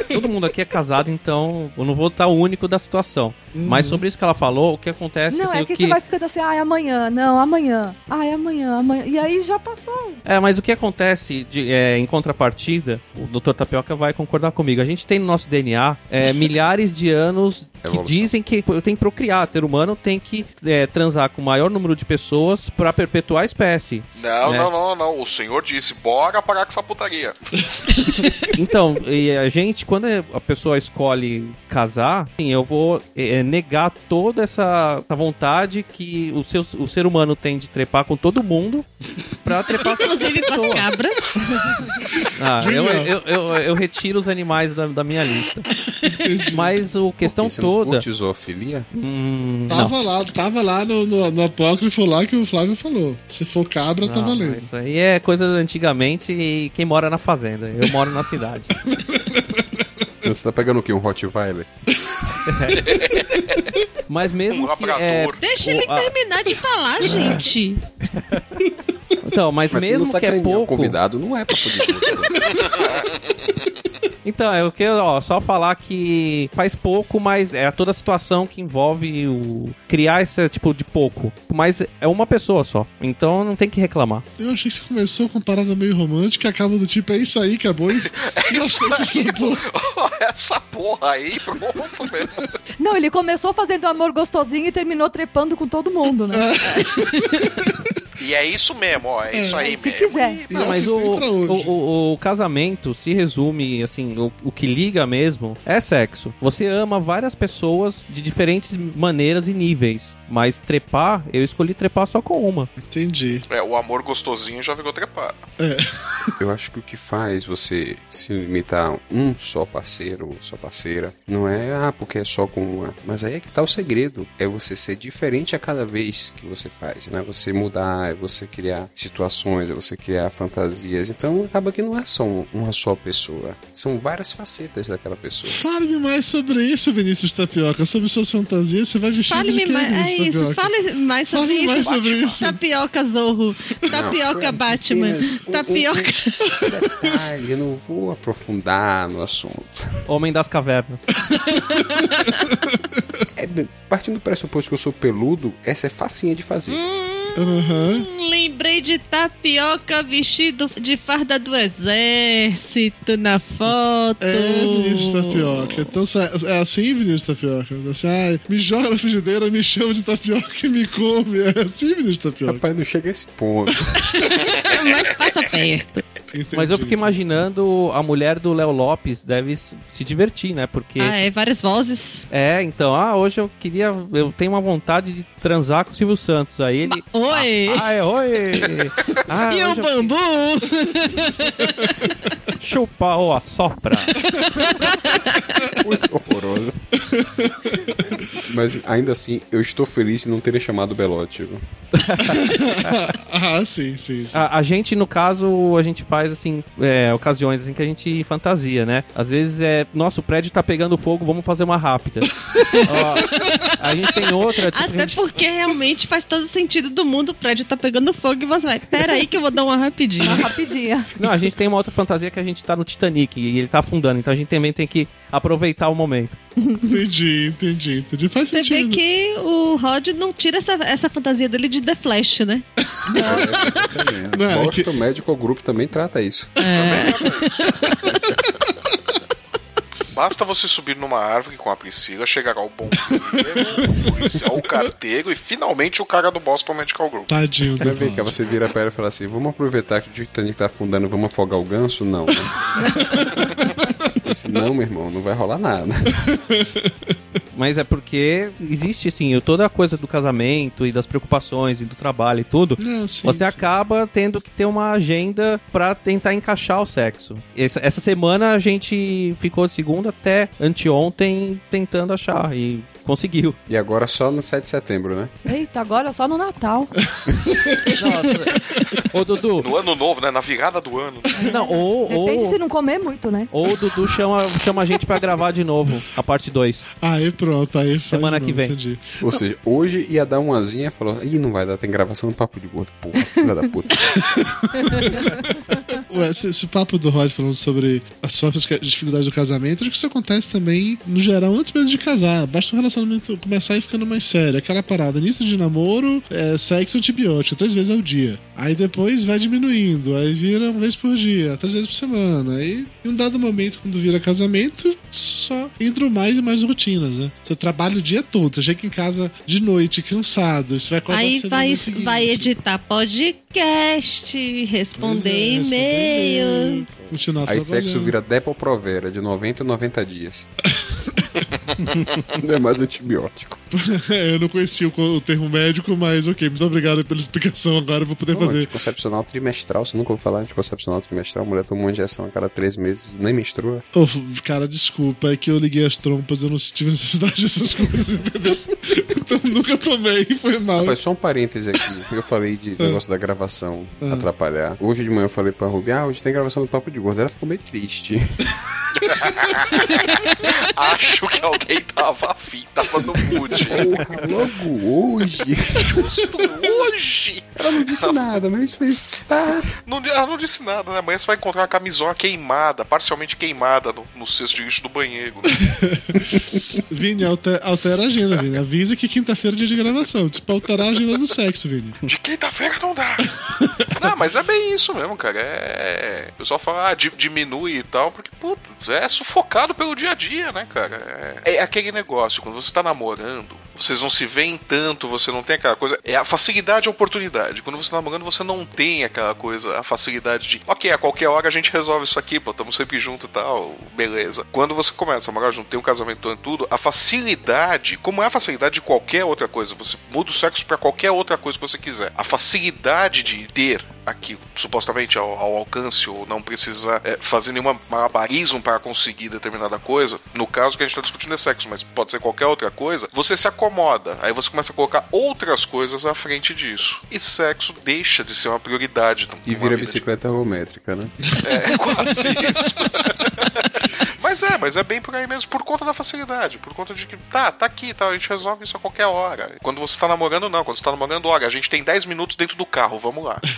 todo mundo aqui é casado, então eu não vou estar o único da situação. Mas sobre isso que ela falou, o que acontece Não, assim, é o que, você vai ficando assim, ai, amanhã, não, amanhã, ai, amanhã, amanhã. E aí já passou. É, mas o que acontece de- é, em contrapartida, o Dr. Tapioca vai concordar comigo. A gente tem no nosso DNA é, milhares de anos que Evolução. dizem que pô, tem que procriar. Ter humano tem que é, transar com o maior número de pessoas pra perpetuar a espécie. Não, né? não, não, não. O senhor disse, bora parar com essa putaria. Então, e a gente, quando a pessoa escolhe casar, assim, eu vou é, negar toda essa, essa vontade que o, seu, o ser humano tem de trepar com todo mundo pra trepar com Inclusive com as cabras. Ah, eu, eu, eu, eu retiro os animais da, da minha lista. Mas o questão não toda. curte zoofilia? Hum, não. Tava lá, tava lá no, no, no apócrifo lá que o Flávio falou. Se for cabra, tá Não, valendo. Isso aí é coisa antigamente e quem mora na fazenda. Eu moro na cidade. Você tá pegando o quê? Um Rottweiler? Mas mesmo Um que é. Deixa o- ele a- terminar de falar, gente. Então, mas, Mas se não mesmo que é o pouco. convidado, não é pra poder. Então, é o que, ó, só falar que faz pouco, mas é toda a situação que envolve o criar esse tipo de pouco. Mas é uma pessoa só. Então não tem que reclamar. Eu achei que você começou com uma parada meio romântica e acaba do tipo, é isso aí, acabou isso. É isso aí. isso é Essa porra aí, pronto mesmo. Não, ele começou fazendo amor gostosinho e terminou trepando com todo mundo, né? E é isso mesmo, ó. É isso aí Se mesmo. quiser. E Não, mas assim o, o, o- o casamento se resume, assim, o, o que liga mesmo é sexo. Você ama várias pessoas de diferentes maneiras e níveis. Mas trepar, eu escolhi trepar só com uma. Entendi. É, o amor gostosinho já ficou trepado. Eu acho que o que faz você se limitar a um só parceiro ou só parceira não é, ah, porque é só com uma. Mas aí é que tá o segredo. É você ser diferente a cada vez que você faz, né? Você mudar, é você criar situações, é você criar fantasias. Então acaba que não é só um- uma só pessoa. São várias facetas daquela pessoa. Fale-me mais sobre isso, Vinícius Tapioca. Sobre suas fantasias, você vai vestido de Fale-me mais. É isso, fale mais sobre Fale isso. mais sobre isso. Tapioca Zorro. Tapioca foi Batman. um- Tapioca. Detalhe, eu não vou aprofundar no assunto. Homem das cavernas. É, partindo do pressuposto que eu sou peludo, essa é facinha de fazer. Aham. Hum, lembrei de tapioca vestido de farda do exército na foto. É, Vinícius Tapioca. Então sa- é assim, Vinícius Tapioca? Assim, ai, me joga na frigideira, me chama de tapioca e me come. É assim, Vinícius Tapioca. Rapaz, não chega a esse ponto. Mas passa perto. Mas eu fico imaginando a mulher do Léo Lopes deve se divertir, né? Porque. Ah, é, várias vozes. É, então, ah, hoje eu queria. Eu tenho uma vontade de transar com o Silvio Santos. Aí ele. Oi! Ah, é, oi! Ah, e o hoje eu- bambu? Chupa ou assopra. Coisa horrorosa. Mas ainda assim, eu estou feliz em não terem chamado Belote. ah, sim, sim, sim. A, a gente, no caso, a gente faz, assim, é, ocasiões assim que a gente fantasia, né? Às vezes é, nossa, o prédio tá pegando fogo, vamos fazer uma rápida. Ó, a gente tem outra, tipo, Até gente- porque realmente faz todo sentido do mundo. O prédio tá pegando fogo e você vai. Pera aí que eu vou dar uma rapidinha. Uma rapidinha. Não, a gente tem uma outra fantasia que a gente tá no Titanic e ele tá afundando, então a gente também tem que aproveitar o momento. Entendi, entendi, entendi. Faz Você vê sentido. que o Rod não tira essa, essa fantasia dele de The Flash, né? Não, é Boston Medical Group também trata isso. É. Basta você subir numa árvore com a Priscila, chegar ao bom primeiro, o policial, o carteiro e finalmente o cara do Boston Medical Group. Tadinho Vai ver que você vira pra ela e fala assim: vamos aproveitar que o Titanic tá afundando, vamos afogar o ganso? Não. Né? Disse, não, meu irmão, não vai rolar nada. Mas é porque existe, assim, toda a coisa do casamento e das preocupações e do trabalho e tudo. Não, sim, você sim. acaba tendo que ter uma agenda pra tentar encaixar o sexo. Essa, essa semana a gente ficou de segunda até anteontem tentando achar e conseguiu. E agora só no 7 de setembro, né? Eita, agora só no Natal. Ô, Dudu. No ano novo, né? Na virada do ano. Não, ou, Depende ou, se não comer muito, né? ou o Dudu chama, chama a gente pra gravar de novo a parte 2. Aí pronto, aí Semana de que novo, vem. Entendi. Ou seja, hoje ia dar uma asinha falou: ih, não vai dar, tem gravação no papo de gordo. Porra, filha da puta. Ué, esse, esse papo do Rod falando sobre as próprias dificuldades do casamento, acho que isso acontece também, no geral, antes mesmo de casar. Basta o relacionamento começar a ir ficando mais sério. Aquela parada, início de namoro, é, sexo antibiótico, três vezes ao dia. Aí depois vai diminuindo, aí vira uma vez por dia, três vezes por semana. Aí, em um dado momento, quando vira casamento, só entram mais e mais rotinas, né? Você trabalha o dia todo, você chega em casa de noite, cansado, você vai acordar Aí vai, vai editar podcast, responder é, e-mail. Aí sexo vira Depo-Provera, de 90 em 90 dias. não é mais antibiótico. eu não conhecia o, o termo médico, mas ok, muito obrigado pela explicação agora, eu vou poder Pô, fazer. Anticoncepcional trimestral, você nunca ouviu falar de anticoncepcional trimestral? A mulher toma uma injeção a cada três meses, nem menstrua. Ô, cara, desculpa, é que eu liguei as trompas, eu não tive necessidade dessas coisas, entendeu? então nunca tomei, foi mal. Rapaz, só um parêntese aqui. Eu falei de Ah. negócio da gravação Ah. atrapalhar. Hoje de manhã eu falei pra Ruby, ah, hoje tem gravação do Papo de Gordo. Ela ficou meio triste. Acho que alguém tava afim, tava no mood. Porra, logo hoje. Justo hoje. Ela não disse nada, mas fez. Tá. Não, ela não disse nada, né? Amanhã você vai encontrar uma camisola queimada, parcialmente queimada no, no cesto de lixo do banheiro. Vini, alter- altera a agenda, Vini. Avisa que quinta-feira é dia de gravação. Diz pra alterar a agenda do sexo, Vini. De quinta-feira não dá. Não, mas é bem isso mesmo, cara. É. O pessoal fala, ah, di- diminui e tal, porque, putz, é sufocado pelo dia a dia, né, cara? É, é aquele negócio, quando você tá namorando, vocês não se veem tanto, você não tem aquela coisa. É a facilidade e a oportunidade. Quando você tá namorando, você não tem aquela coisa, a facilidade de, ok, a qualquer hora a gente resolve isso aqui, pô, estamos sempre junto e tal, beleza. Quando você começa a namorar junto, tem um casamento e tudo, a facilidade, como é a facilidade de qualquer outra coisa, você muda o sexo pra qualquer outra coisa que você quiser. A facilidade de ter aqui, supostamente ao, ao alcance, ou não precisar é, fazer nenhum malabarismo para conseguir determinada coisa, no caso que a gente tá discutindo é sexo, mas pode ser qualquer outra coisa, você se acomoda. Aí você começa a colocar outras coisas à frente disso. E sexo deixa de ser uma prioridade. E vira vida de bicicleta ergométrica, né? é, quase isso. mas é, mas é bem por aí mesmo, por conta da facilidade, por conta de que tá, tá aqui, tá, a gente resolve isso a qualquer hora. Quando você tá namorando, não, quando você tá namorando, olha, a gente tem 10 minutos dentro do carro, vamos lá.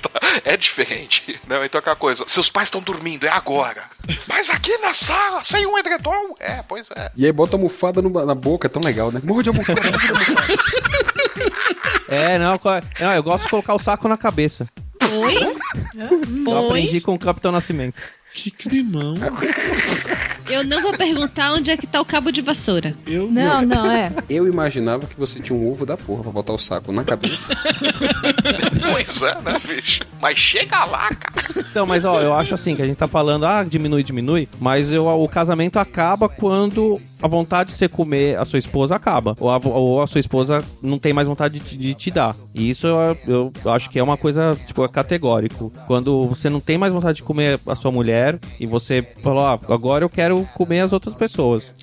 Tá, é diferente. Não, então aquela coisa, seus pais estão dormindo, é agora. Mas aqui na sala, sem um edredom? É, pois é. E aí bota a almofada no- na boca, é tão legal, né? Morre de almofada, morre de almofada. É, não, co- não, eu gosto de colocar o saco na cabeça. Oi? Eu aprendi com o Capitão Nascimento. Que climão. Eu não vou perguntar onde é que tá o cabo de vassoura. Eu Não, não, é. Eu imaginava que você tinha um ovo da porra pra botar o saco na cabeça. Pois é, né, bicho? Mas chega lá, cara. Então, mas ó, eu acho assim que a gente tá falando, ah, diminui, diminui, mas eu, o casamento acaba quando a vontade de você comer a sua esposa acaba. Ou a, ou a sua esposa não tem mais vontade de, te- de te dar. E isso eu, eu acho que é uma coisa, tipo, é categórico. Quando você não tem mais vontade de comer a sua mulher e você falou, ah, agora eu quero comer as outras pessoas.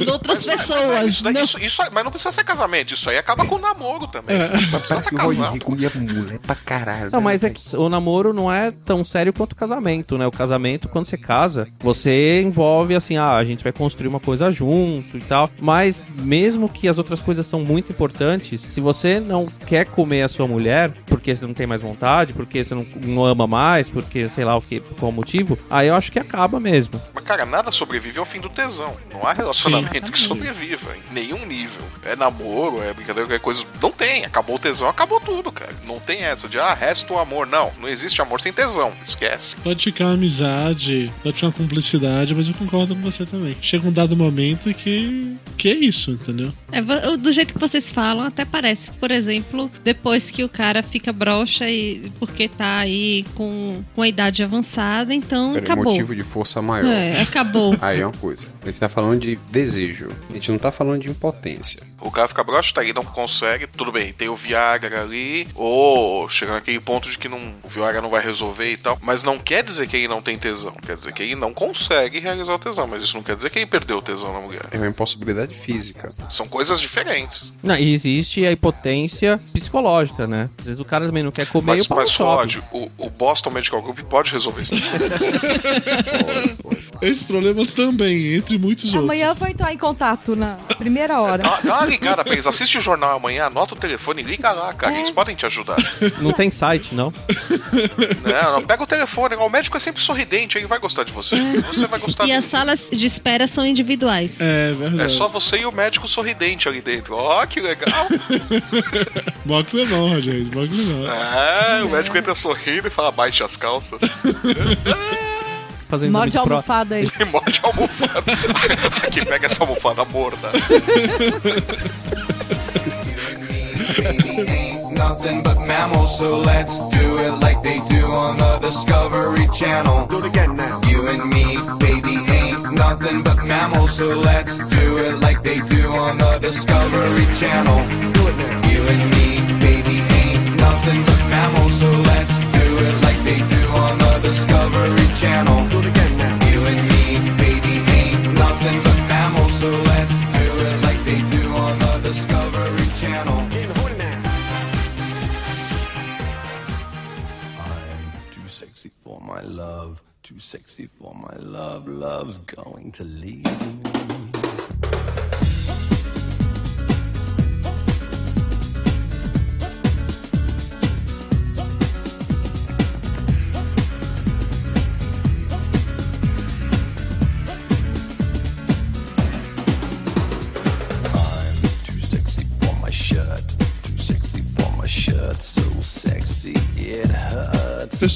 As outras pessoas. Isso, daí- isso, isso mas não precisa ser casamento, isso aí acaba com o namoro também. Não precisa Parece ser que o. Henry comia mulher pra caralho. Não, né? mas é que o namoro não é tão sério quanto o casamento, né? O casamento, quando você casa, você envolve assim, ah, a gente vai construir uma coisa junto e tal. Mas mesmo que as outras coisas são muito importantes, se você não quer comer a sua mulher, porque você não tem mais vontade, porque você não, não ama mais, porque sei lá o que, qual o motivo, aí eu acho que acaba mesmo. Mas, cara, nada sobrevive ao fim do tesão. Não há relacionamento Sim. que sobreviva em nenhum nível. É namoro, é brincadeira, qualquer coisa. Não tem. Acabou o tesão, acabou tudo, cara. Não tem essa de, ah, resta o amor. Não, não existe amor sem tesão. Esquece. Pode ficar uma amizade, pode ficar uma cumplicidade, mas eu concordo com você também. Chega um dado momento que. Que é isso, entendeu? É, do jeito que vocês falam, até parece. Por exemplo, depois que o cara fica broxa e porque tá aí com, com a idade avançada, então Peraí, acabou. motivo de força maior. É, acabou. Aí é uma coisa. A gente tá falando de desejo. A gente não tá falando de impotência. O cara fica broxa, tá aí, não consegue, tudo bem, tem o Viagra ali, ou chega naquele ponto de que não, o Viagra não vai resolver e tal, mas não quer dizer que ele não tem tesão, quer dizer que ele não consegue realizar o tesão, mas isso não quer dizer que ele perdeu o tesão na mulher. É uma impossibilidade física. São coisas diferentes. Não, e existe a impotência psicológica, né? Às vezes o cara também não quer comer e Mas, o pau mas. Rod, o, o Boston Medical Group pode resolver isso. Esse problema também, entre muitos outros. Amanhã eu vou entrar em contato na primeira hora. Dá, dá ligada pra eles, assiste o jornal amanhã, anota o telefone, liga lá, cara, É. eles podem te ajudar. Não tem site, não? Não, não, pega o telefone, o médico é sempre sorridente, ele vai gostar de você. Você vai gostar E dele. as salas de espera são individuais. É verdade. É só você e o médico sorridente ali dentro. Ó, que legal. Mó climão, Rogério, mó climão. É, o médico entra sorrindo e fala, baixe as calças. Fazendo Morde exame de almofada aí. E morde almofada. Aqui, pega essa almofada morda. ain't nothing but mammals, so let's do it like they do on the Discovery Channel. Do it again now. You and me, baby, ain't nothing but mammals, so let's do it like they do on the Discovery Channel. Do it now. You and me, baby, ain't nothing but mammals, so Channel. Do it again now. You and me, baby, ain't nothing but mammals, so let's do it like they do on the Discovery Channel. I'm too sexy for my love, too sexy for my love. Love's going to leave me.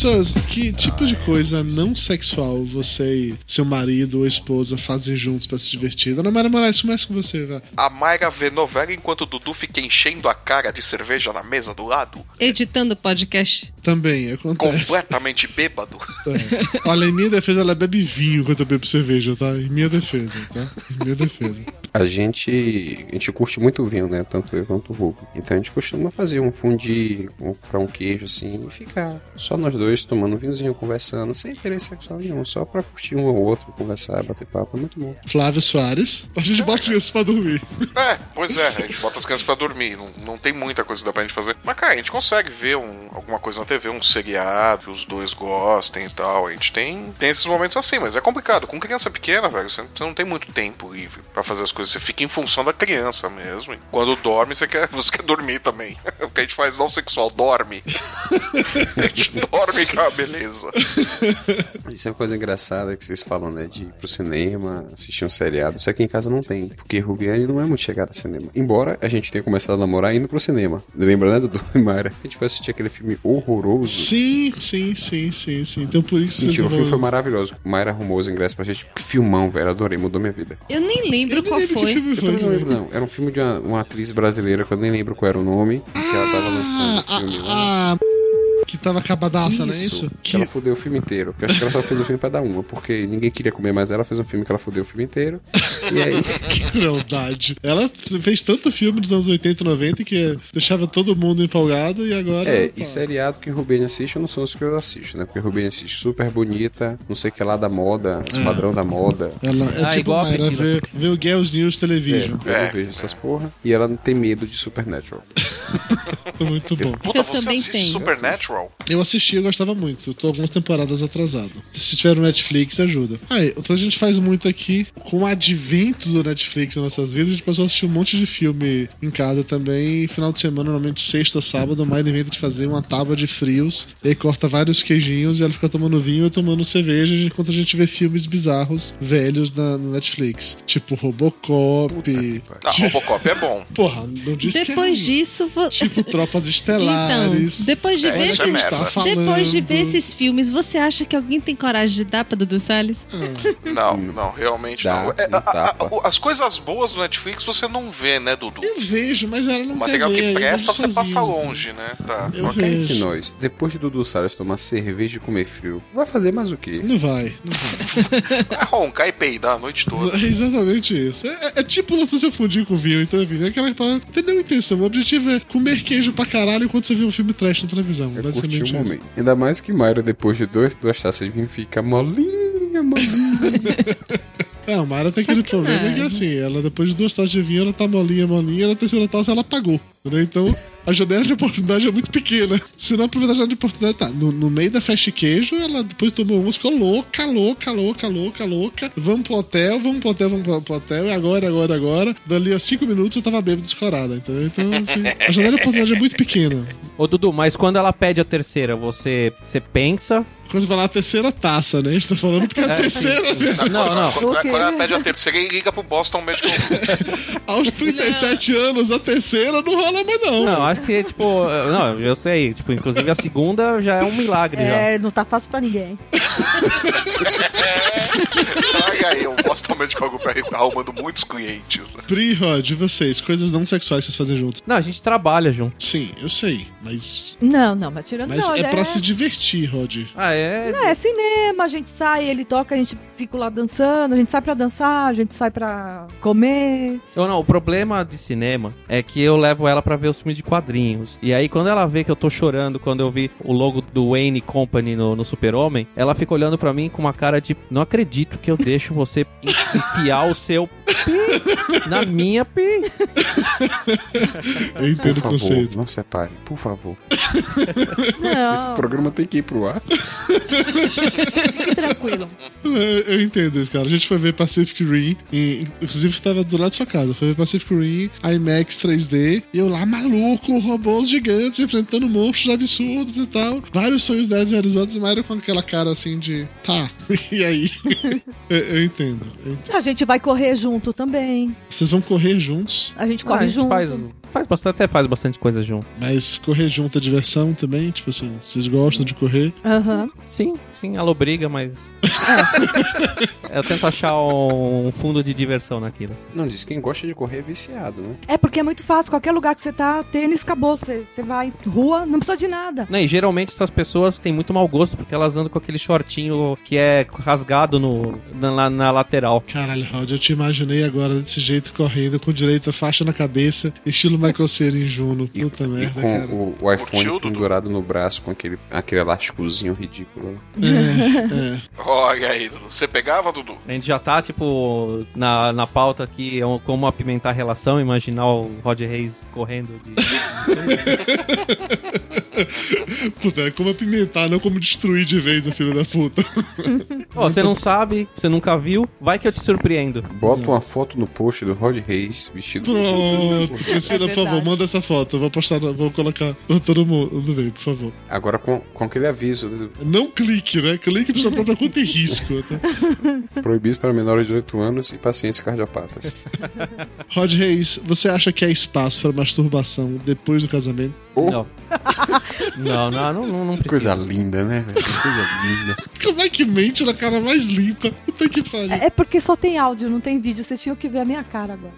Pessoas, que tipo de coisa não sexual você e seu marido ou esposa fazem juntos pra se divertir? Dona Mara Moraes, começa com você, vai. A Mayra vê novela enquanto o Dudu fica enchendo a cara de cerveja na mesa do lado, Editando podcast. Também, acontece. completamente bêbado. É. Olha, em minha defesa, ela bebe vinho enquanto eu bebo cerveja, tá? Em minha defesa, tá? Em minha defesa. A gente, a gente curte muito vinho, né? Tanto eu quanto o Hugo. Então a gente costuma fazer um fundi, comprar um queijo assim e ficar só nós dois tomando um vinhozinho, conversando, sem interesse sexual nenhum, só pra curtir um ou outro, conversar, bater papo, é muito bom. Flávio Soares. A gente bota isso pra dormir. É, pois é, a gente bota as crianças pra dormir. Não, não tem muita coisa que dá pra gente fazer. Mas, cara, a gente consegue ver um- alguma coisa na TV, um seriado que os dois gostem e tal. A gente tem, tem esses momentos assim, mas é complicado. Com criança pequena, velho, você você não tem muito tempo livre pra fazer as coisas. Você fica em função da criança mesmo. E quando dorme, você quer, você quer dormir também. o que a gente faz não sexual, dorme. a gente dorme que é uma beleza. Isso é uma coisa engraçada que vocês falam, né? De ir pro cinema, assistir um seriado. Isso aqui em casa não tem. Porque Rubiane não é muito chegada a cinema. Embora a gente tenha começado a namorar indo pro cinema. Lembra, né, Dudu e Mara? A gente foi assistir aquele filme horroroso. Sim, sim, sim, sim, sim. Então por isso Mentira, o filme foi maravilhoso. Mayra arrumou os ingressos pra gente. Que filmão, velho. Adorei, mudou minha vida. Eu nem lembro qual foi. Eu também não lembro, não. Era um filme de uma, uma atriz brasileira que eu nem lembro qual era o nome. E que ela tava lançando o filme lá. Ah, que tava acabadaça, não é isso? Que ela fudeu o filme inteiro. Porque eu acho que ela só fez o filme pra dar uma. Porque ninguém queria comer mais ela. Fez um filme que ela fudeu o filme inteiro. E aí. Que crueldade. Ela fez tanto filme dos anos 80 e 90 que deixava todo mundo empolgado e agora. É, e seriado que o Rubens assiste não são os que eu assisto, né? Porque o Rubens assiste super bonita, não sei o que lá da moda, Esquadrão da Moda. Ela é Ah, tipo igual a Mayra, vê, vê o Girls News Television. É, eu não vejo essas porra. E ela não tem medo de Supernatural. Muito bom. Puta, Eu você também assiste tenho. Supernatural? Eu assisti, eu gostava muito. Eu tô algumas temporadas atrasado. Se tiver no Netflix, ajuda. Ah, então a gente faz muito aqui. Com o advento do Netflix nas nossas vidas, a gente passou a assistir um monte de filme em casa também. E final de semana, normalmente sexta, sábado, a Mayra inventa de fazer uma tábua de frios. E aí corta vários queijinhos e ela fica tomando vinho e tomando cerveja enquanto a gente vê filmes bizarros, velhos na, no Netflix. Tipo Robocop. Ah, Robocop é bom. Porra, não disse que é Depois ruim. disso, vo- Tipo Tropas então, Estelares. depois de É, ver que merda. está falando. Depois de ver esses filmes, você acha que alguém tem coragem de dar pra Dudu Salles? Não, não, realmente Dá, não. É, a- a- a- as coisas boas do Netflix você não vê, né, Dudu? Eu vejo, mas ela não O material quer ver, que eu presta vejo você passa longe, né? Tá. Eu Mas cá entre vejo. nós, depois de Dudu Salles tomar cerveja e comer frio, vai fazer mais o quê? Não vai, não vai. É roncar e peidar a noite toda. É exatamente isso. É, é tipo não se fundir com vinho, então. É aquela parada. Não tem nenhuma intenção. O objetivo é comer queijo pra caralho enquanto você vê um filme trash na televisão. É curtir o momento. Ainda mais que Mayra, depois de dois, duas taças de vinho, fica molinha, molinha. É, a Mara tem aquele Sacanagem. problema que assim, ela depois de duas taças de vinho, ela tá molinha, molinha, na terceira taça ela apagou. Né? Então, a janela de oportunidade é muito pequena. Se não aproveitar a janela de oportunidade, tá. No, no meio da festa de queijo, ela depois tomou umas, ficou louca, louca, louca, louca, louca. Vamos pro hotel, vamos pro hotel, vamos pro- pro hotel, e agora, agora, agora. Dali a cinco minutos eu tava bêbado descorada, entendeu? Então, assim, a janela de oportunidade é muito pequena. Ô Dudu, mas quando ela pede a terceira, você, você pensa. Quando você falar a terceira taça, né? A gente tá falando porque é a É, terceira, sim. Não, não. Quando, Ok. quando ela pede a terceira, ele liga pro Boston Medical Aos 37 anos, a terceira não rola mais, não. Não, acho que, tipo. Não, eu sei. Tipo, inclusive a segunda já é um milagre já. É, não tá fácil pra ninguém. Olha aí, o Boston Medical Group aí tá arrumando muitos clientes. Pri, Rod, e vocês? Coisas não sexuais que vocês fazem juntos? Não, a gente trabalha junto. Sim, eu sei, mas. Não, não, mas tirando Mas não, é já pra se divertir, Rod. Ah, é. Não, é cinema, a gente sai, ele toca, a gente fica lá dançando, a gente sai pra dançar, a gente sai pra comer. Ou não, o problema de cinema é que eu levo ela pra ver os filmes de quadrinhos. E aí, quando ela vê que eu tô chorando quando eu vi o logo do Wayne Company no, no Super-Homem, ela fica olhando pra mim com uma cara de: Não acredito que eu deixo você en- enfiar o seu pi na minha pi. Eu entendo Por o favor, conceito. não separe, por favor. Não, Esse programa tem que ir pro ar. fique tranquilo. Eu, eu entendo isso, cara. A gente foi ver Pacific Rim, e, inclusive tava do lado da sua casa. Foi ver Pacific Rim, IMAX 3D, e eu lá maluco, robôs gigantes enfrentando monstros absurdos e tal. Vários sonhos deles realizados, e Mayra com aquela cara assim de tá, e aí? Eu, eu entendo. eu entendo. A gente vai correr junto também. Vocês vão correr juntos, A gente Ah, corre a gente junto. faz, faz bastante, até faz bastante coisa junto. mas correr junto é diversão também? Tipo assim, vocês gostam de correr? Aham. Sim, sim, ela obriga, mas. eu tento achar um fundo de diversão naquilo. Não, diz que quem gosta de correr é viciado, né? É porque é muito fácil. Qualquer lugar que você tá, tênis, acabou. Você, você vai rua, não precisa de nada. Não, e geralmente essas pessoas têm muito mau gosto porque elas andam com aquele shortinho que é rasgado no, na, na lateral. Caralho, Rod, eu te imaginei agora desse jeito correndo, com direito a faixa na cabeça, estilo Michael Cera em Juno. Puta E merda, com cara. o, o iPhone Curtiu, Dudu? pendurado no braço com aquele, aquele elásticozinho ridículo. É, é. Olha aí, Dudu. Você pegava, Dudu? A gente já tá, tipo, na, na pauta aqui, é como apimentar a relação, imaginar o Rod Reis correndo de. Puta, é como apimentar, não como destruir de vez o filho da puta. Ó, você não sabe, você nunca viu, vai que eu te surpreendo. Bota uma foto no post do Rod Reis vestido Pronto, Priscila, É por favor, verdade. manda essa foto. Eu vou postar, vou colocar pra todo mundo ver, por favor. Agora com, com aquele aviso Não clique, né? Clique pra sua própria conta e risco. Tá? proibido para menores de 18 anos e pacientes cardiopatas. Rod Reis, você acha que há espaço pra masturbação depois do casamento? Oh, Não. não, não, não, não, não que precisa. coisa linda, né, Coisa linda. Como é que mente na cara mais limpa? Puta que pariu. É porque só tem áudio, não tem vídeo. Vocês tinham que ver a minha cara agora.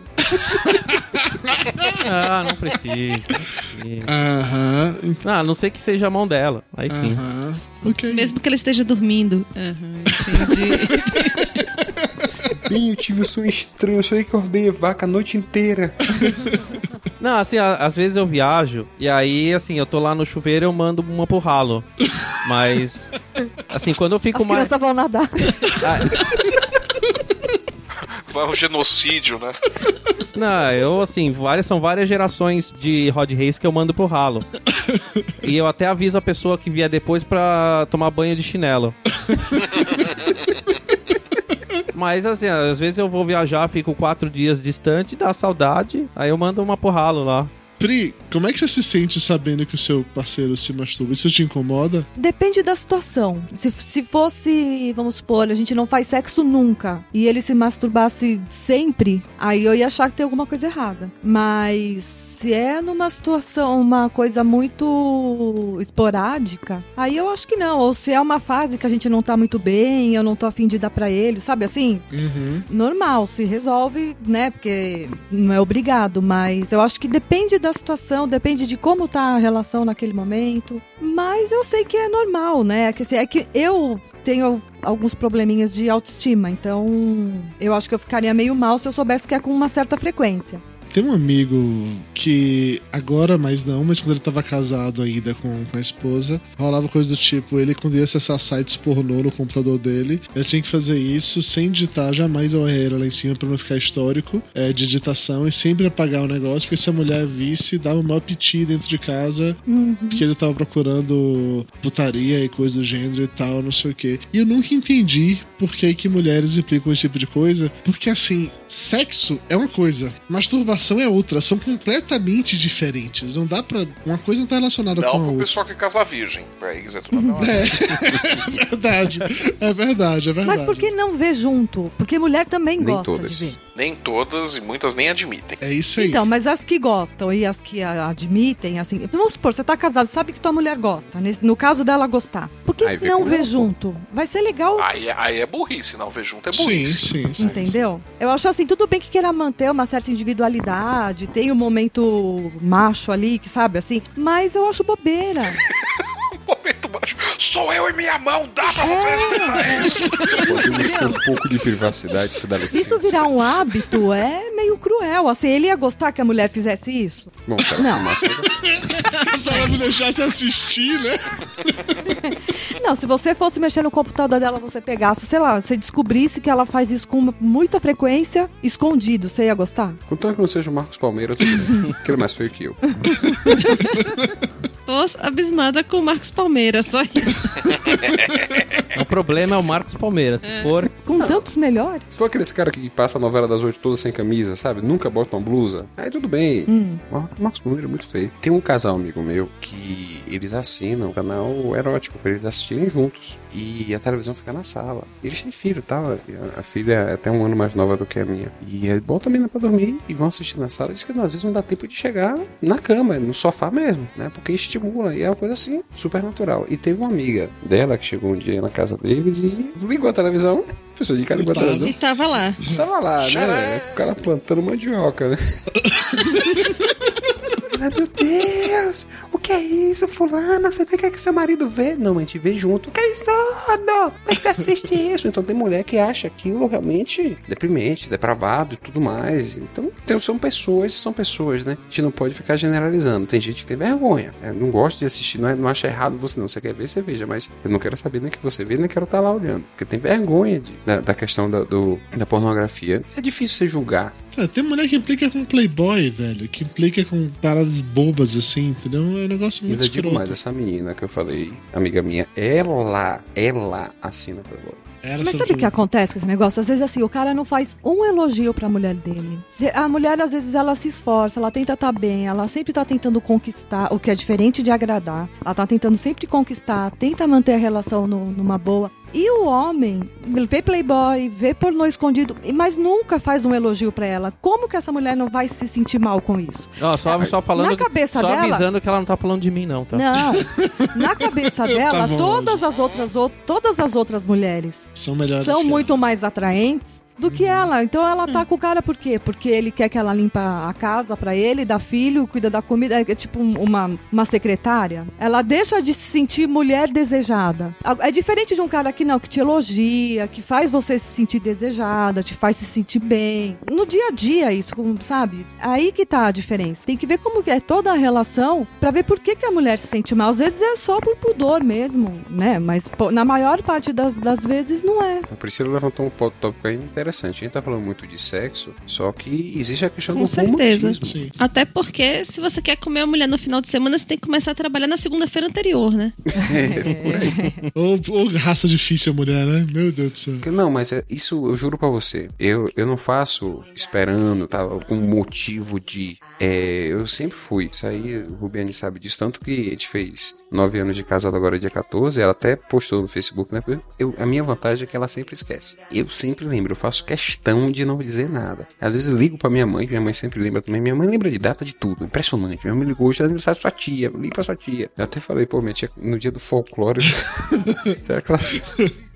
Ah, não precisa. Não, precisa. Aham, Ah, a não sei que seja a mão dela. Aí sim. aham. Ok. Mesmo que ele esteja dormindo. Aham, entendi. Bem, eu tive um sonho estranho, eu sonhei que eu ordenhei vaca a noite inteira. Não, assim, a- às vezes eu viajo e aí, assim, eu tô lá no chuveiro eu mando uma pro ralo. Mas, assim, quando eu fico As mais. crianças vão nadar. Vai um genocídio, né? Não, eu, assim, várias, são várias gerações de Rod Race que eu mando pro ralo. e eu até aviso a pessoa que vier depois pra tomar banho de chinelo. Mas, assim, às vezes eu vou viajar, fico quatro dias distante, dá saudade, aí eu mando uma pro ralo lá. Pri, como é que você se sente sabendo que o seu parceiro se masturba? Isso te incomoda? Depende da situação. Se, se fosse, vamos supor, a gente não faz sexo nunca e ele se masturbasse sempre, aí eu ia achar que tem alguma coisa errada. Mas se é numa situação, uma coisa muito esporádica, aí eu acho que não. Ou se é uma fase que a gente não tá muito bem, eu não tô afim de dar pra ele, sabe assim? Uhum. Normal, se resolve, né? Porque não é obrigado, mas eu acho que depende da situação, depende de como tá a relação naquele momento. Mas eu sei que é normal, né? Que assim, é que eu tenho alguns probleminhas de autoestima, então eu acho que eu ficaria meio mal se eu soubesse que é com uma certa frequência. Tem um amigo que agora mais não, mas quando ele tava casado ainda com, com a esposa, rolava coisa do tipo, ele quando ia acessar sites pornô no computador dele, ele tinha que fazer isso sem digitar jamais a URL lá em cima pra não ficar histórico é, de digitação e sempre apagar o negócio, porque se a mulher visse, dava um maior piti dentro de casa, Uhum. porque ele tava procurando putaria e coisa do gênero e tal, não sei o que. E eu nunca entendi por que, que mulheres implicam esse tipo de coisa, porque assim, sexo é uma coisa, masturbação é outra, são completamente diferentes. Não dá pra. Uma coisa não tá relacionada Não com a pro outra. pessoal que casa virgem. Pra eles é tudo mesma É, é verdade, é verdade, é verdade. Mas por que não ver junto? Porque mulher também Nem gosta todas. de ver. Nem todas e muitas nem admitem. É isso Então, mas as que gostam e as que admitem, assim. Então, vamos supor, você tá casado, sabe que tua mulher gosta. no caso dela gostar. Por que Aí vê não pô. junto? Vai ser legal. Aí, é- aí é burrice, não ver junto é burrice. Sim, sim, Entendeu? Eu acho assim, tudo bem que queira manter uma certa individualidade, tem o momento macho ali, que sabe assim, mas eu acho bobeira. Sou eu e minha mão, dá pra você respeitar isso? Podemos ter um pouco de privacidade, se dá licença. Isso virar um hábito é meio cruel. Assim, ele ia gostar que a mulher fizesse isso? Bom, será Não. que máximo Se ela não deixasse assistir, né? Não, se você fosse mexer no computador dela, você pegasse, sei lá, você descobrisse que ela faz isso com muita frequência, escondido, você ia gostar? Contanto que não seja o Marcos Palmeira, tudo bem. Que ele é mais feio que eu. Tô abismada com o Marcos Palmeiras, só isso. O problema é o Marcos Palmeiras. Se for. Com tantos melhores. Se for aqueles cara que passa a novela das oito toda sem camisa, sabe? Nunca bota uma blusa. Aí tudo bem. Hum. O Marcos Palmeira é muito feio. Tem um casal amigo meu que eles assinam um canal erótico pra eles assistirem juntos. E a televisão fica na sala. Eles têm filho, tá? A- A filha é até um ano mais nova do que a minha. E é bom também pra dormir e vão assistir na sala. Diz que às vezes não dá tempo de chegar na cama, no sofá mesmo, né? Porque estimula. E é uma coisa assim, super natural. E teve uma amiga dela que chegou um dia na casa deles e ligou a televisão. Pessoa de cara ligou a televisão. E tava lá. Tava lá, né? O cara plantando mandioca, né? Ela, meu Deus, o que é isso, fulana? Você vê o que, é que seu marido vê? Não, a gente vê junto. Que isso? Como é que você assiste isso? Então tem mulher que acha aquilo realmente deprimente, depravado e tudo mais. Então são pessoas, são pessoas, né? A gente não pode ficar generalizando. Tem gente que tem vergonha. né? Não gosta de assistir, não, é, não acha errado você não. Você quer ver, você veja, mas eu não quero saber nem que você vê, nem quero estar lá olhando. Porque tem vergonha de- da, da questão da, do, da pornografia. É difícil você julgar. Ah, tem mulher que implica com Playboy, velho. Que implica com paradas bobas assim, entendeu? É um negócio E muito ainda digo escroto. mais, essa menina que eu falei, amiga minha, ela, ela assina Playboy. Mas sabe o que acontece com esse negócio? Às vezes, assim, o cara não faz um elogio pra mulher dele. A mulher, às vezes, ela se esforça, ela tenta estar bem, ela sempre tá tentando conquistar, o que é diferente de agradar. Ela tá tentando sempre conquistar, tenta manter a relação no- numa boa. E o homem vê Playboy, vê pornô escondido, e- mas nunca faz um elogio pra ela. Como que essa mulher não vai se sentir mal com isso? Ó, só, só falando. Na cabeça só dela- avisando que ela não tá falando de mim, não, tá? Não. Na cabeça dela, todas as outras todas as outras mulheres São melhores são muito mais atraentes do que ela. Então ela tá com o cara por quê? Porque ele quer que ela limpa a casa pra ele, dá filho, cuida da comida, é tipo uma, uma secretária. Ela deixa de se sentir mulher desejada. É diferente de um cara que não, que te elogia, que faz você se sentir desejada, te faz se sentir bem. No dia a dia isso, como, sabe? Aí que tá a diferença. Tem que ver como é toda a relação pra ver por que, que a mulher se sente mal. Às vezes é só por pudor mesmo, né? Mas pô, na maior parte das, das vezes não é. A Priscila levantou um ponto tópico aí interessante. A gente tá falando muito de sexo, só que existe a questão Com do certeza. romantismo. Até porque, se você quer comer a mulher no final de semana, você tem que começar a trabalhar na segunda-feira anterior, né? É, por aí. Ou, ou raça difícil a mulher, né? Meu Deus do céu. Não, mas é- isso eu juro pra você. Eu, eu não faço esperando, tá? Um motivo de. é, eu sempre fui. Isso aí, o Rubiane sabe disso. Tanto que a gente fez nove anos de casado agora, dia 14. Ela até postou no Facebook, né? Eu, a minha vantagem é que ela sempre esquece. Eu sempre lembro, eu faço questão de não dizer nada. Às vezes ligo pra minha mãe, minha mãe sempre lembra também. Minha mãe lembra de data de tudo. Impressionante. Minha mãe ligou hoje, ela aniversário da sua tia. Liga pra sua tia. Eu até falei, pô, minha tia, no dia do folclore. será que ela.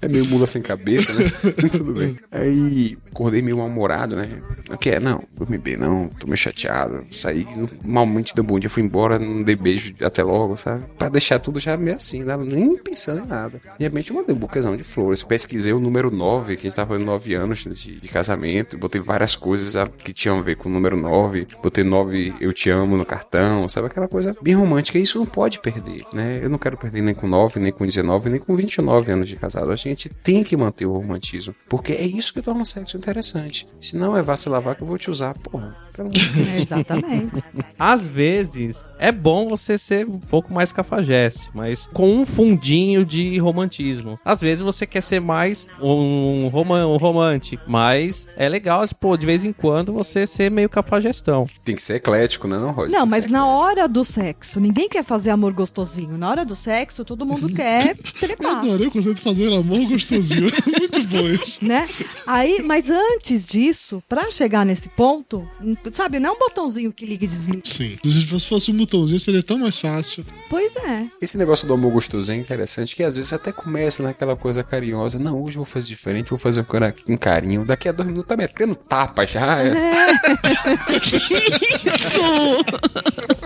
É meio mula sem cabeça, né? Tudo bem. Aí acordei meio mal-humorado, né? O que é? Não, dormi bem, não. Tô meio chateado. Saí, malmente deu bom dia, fui embora, não dei beijo até logo, sabe? Pra deixar tudo já meio assim, né? nem pensando em nada. De repente eu mandei um buquezão de flores. Pesquisei o número 9, que a gente tava fazendo 9 anos de, de casamento. Botei várias coisas ah, que tinham a ver com o número 9. Botei 9 eu te amo no cartão, sabe? Aquela coisa bem romântica. E isso não pode perder, né? Eu não quero perder nem com 9, nem com 19, nem com 29 anos de casado. A gente tem que manter o romantismo. Porque é isso que torna o sexo interessante. Se não é vá se lavar que eu vou te usar, porra. Pelo. Exatamente. Às vezes é bom você ser um pouco mais cafajeste, mas com um fundinho de romantismo. Às vezes você quer ser mais um, roman um romântico, mas é legal, pô, de vez em quando você ser meio cafajestão. Tem que ser eclético, né, não, Rod? Não, mas na hora do sexo, ninguém quer fazer amor gostosinho. Na hora do sexo, todo mundo quer trepar. Adorei o conceito de fazer amor gostosinho. Muito bom isso. né? Aí, mas antes disso, pra chegar nesse ponto, sabe, não é um botãozinho que liga e desliga. Sim. Se fosse um botãozinho, seria tão mais fácil. Pois é. Esse negócio do amor gostoso é interessante, que às vezes até começa naquela coisa carinhosa. Não, hoje eu vou fazer diferente, vou fazer um cara- um carinho. Daqui a dois minutos tá metendo tapa já.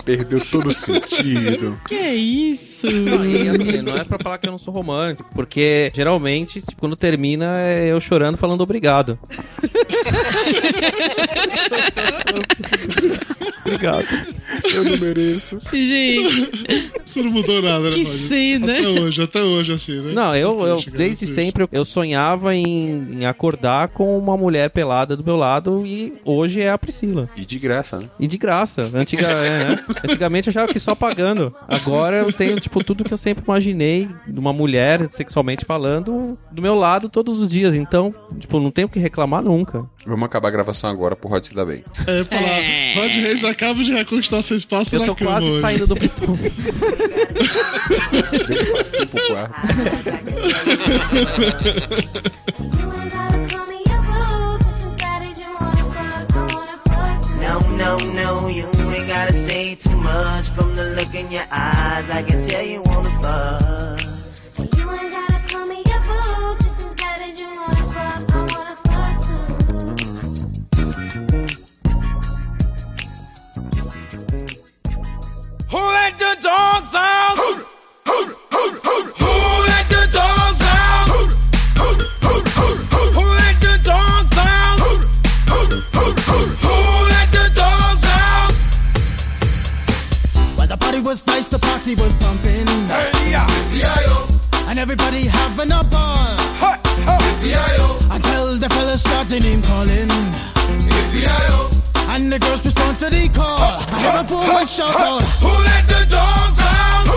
Perdeu todo o sentido. Que isso? Não, e assim, não é pra falar que eu não sou romântico, porque geralmente, tipo, quando termina, é eu chorando falando obrigado. obrigado. Eu não mereço. Gente, Você não mudou nada, né, Que Rod? cena. Até hoje, até hoje, assim, né? Não, eu, eu Chegar desde sempre eu sonhava em, em acordar com uma mulher pelada do meu lado e hoje é a Priscila. E de graça, né? E de graça. Antiga, é, é. Antigamente eu achava que só pagando. Agora eu tenho, tipo, tudo que eu sempre imaginei de uma mulher, sexualmente falando, do meu lado todos os dias. Então, tipo, não tenho o que reclamar nunca. Vamos acabar a gravação agora pro Rod se dar bem. É, falar, Rod Reis acaba de reconquistar seu espaço Eu na tô cama quase hoje. saindo do pitu. Deu um passinho pro quarto. No, no, no, you ain't gotta say too much. From the look in your eyes, I can tell you wanna fuck. Who let the dogs out? Who let the dogs out? Who let the dogs out? Who let the dogs out? Well, the party was nice, the party was pumping. And everybody having a ball. Until the fellas started name calling. And the girls respond to the call. I hear a poor one shout out. Who let the dogs out?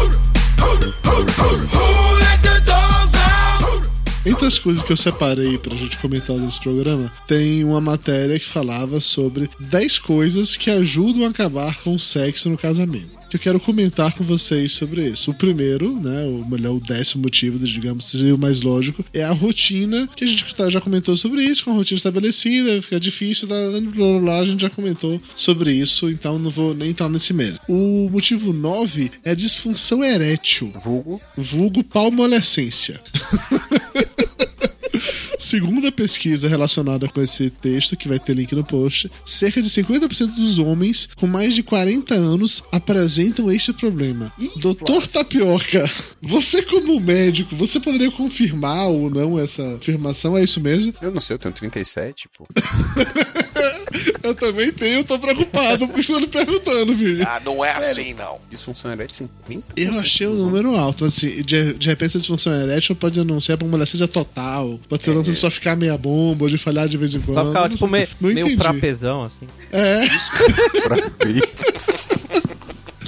Who let the dogs out? Entre as coisas que eu separei pra gente comentar nesse programa, tem uma matéria que falava sobre 10 coisas que ajudam a acabar com o sexo no casamento. Que eu quero comentar com vocês sobre isso. O primeiro, né, o melhor, o décimo motivo, digamos, seria o mais lógico, é a rotina, que a gente tá- já comentou sobre isso, com a rotina estabelecida, fica difícil, blá, blá, blá, blá, a gente já comentou sobre isso, então não vou nem entrar nesse mérito. O motivo 9 é a disfunção erétil. Vulgo? Vulgo palmolescência. Segundo a pesquisa relacionada com esse texto, que vai ter link no post, cerca de 50% dos homens com mais de 40 anos apresentam este problema. Doutor Tapioca, você como médico, você poderia confirmar ou não essa afirmação? É isso mesmo? Eu não sei, eu tenho 37, pô. Eu também tenho, eu tô preocupado por estar perguntando, filho. Ah, não é assim, não. Disfunção erétil 50%. Eu achei o número alto, assim, de, de repente a disfunção erétil pode anunciar pra mulher seja total, pode ser é. só ficar meia bomba, ou de falhar de vez em quando. Só ficava não tipo sei. meio, Não meio entendi. frapezão, assim. É.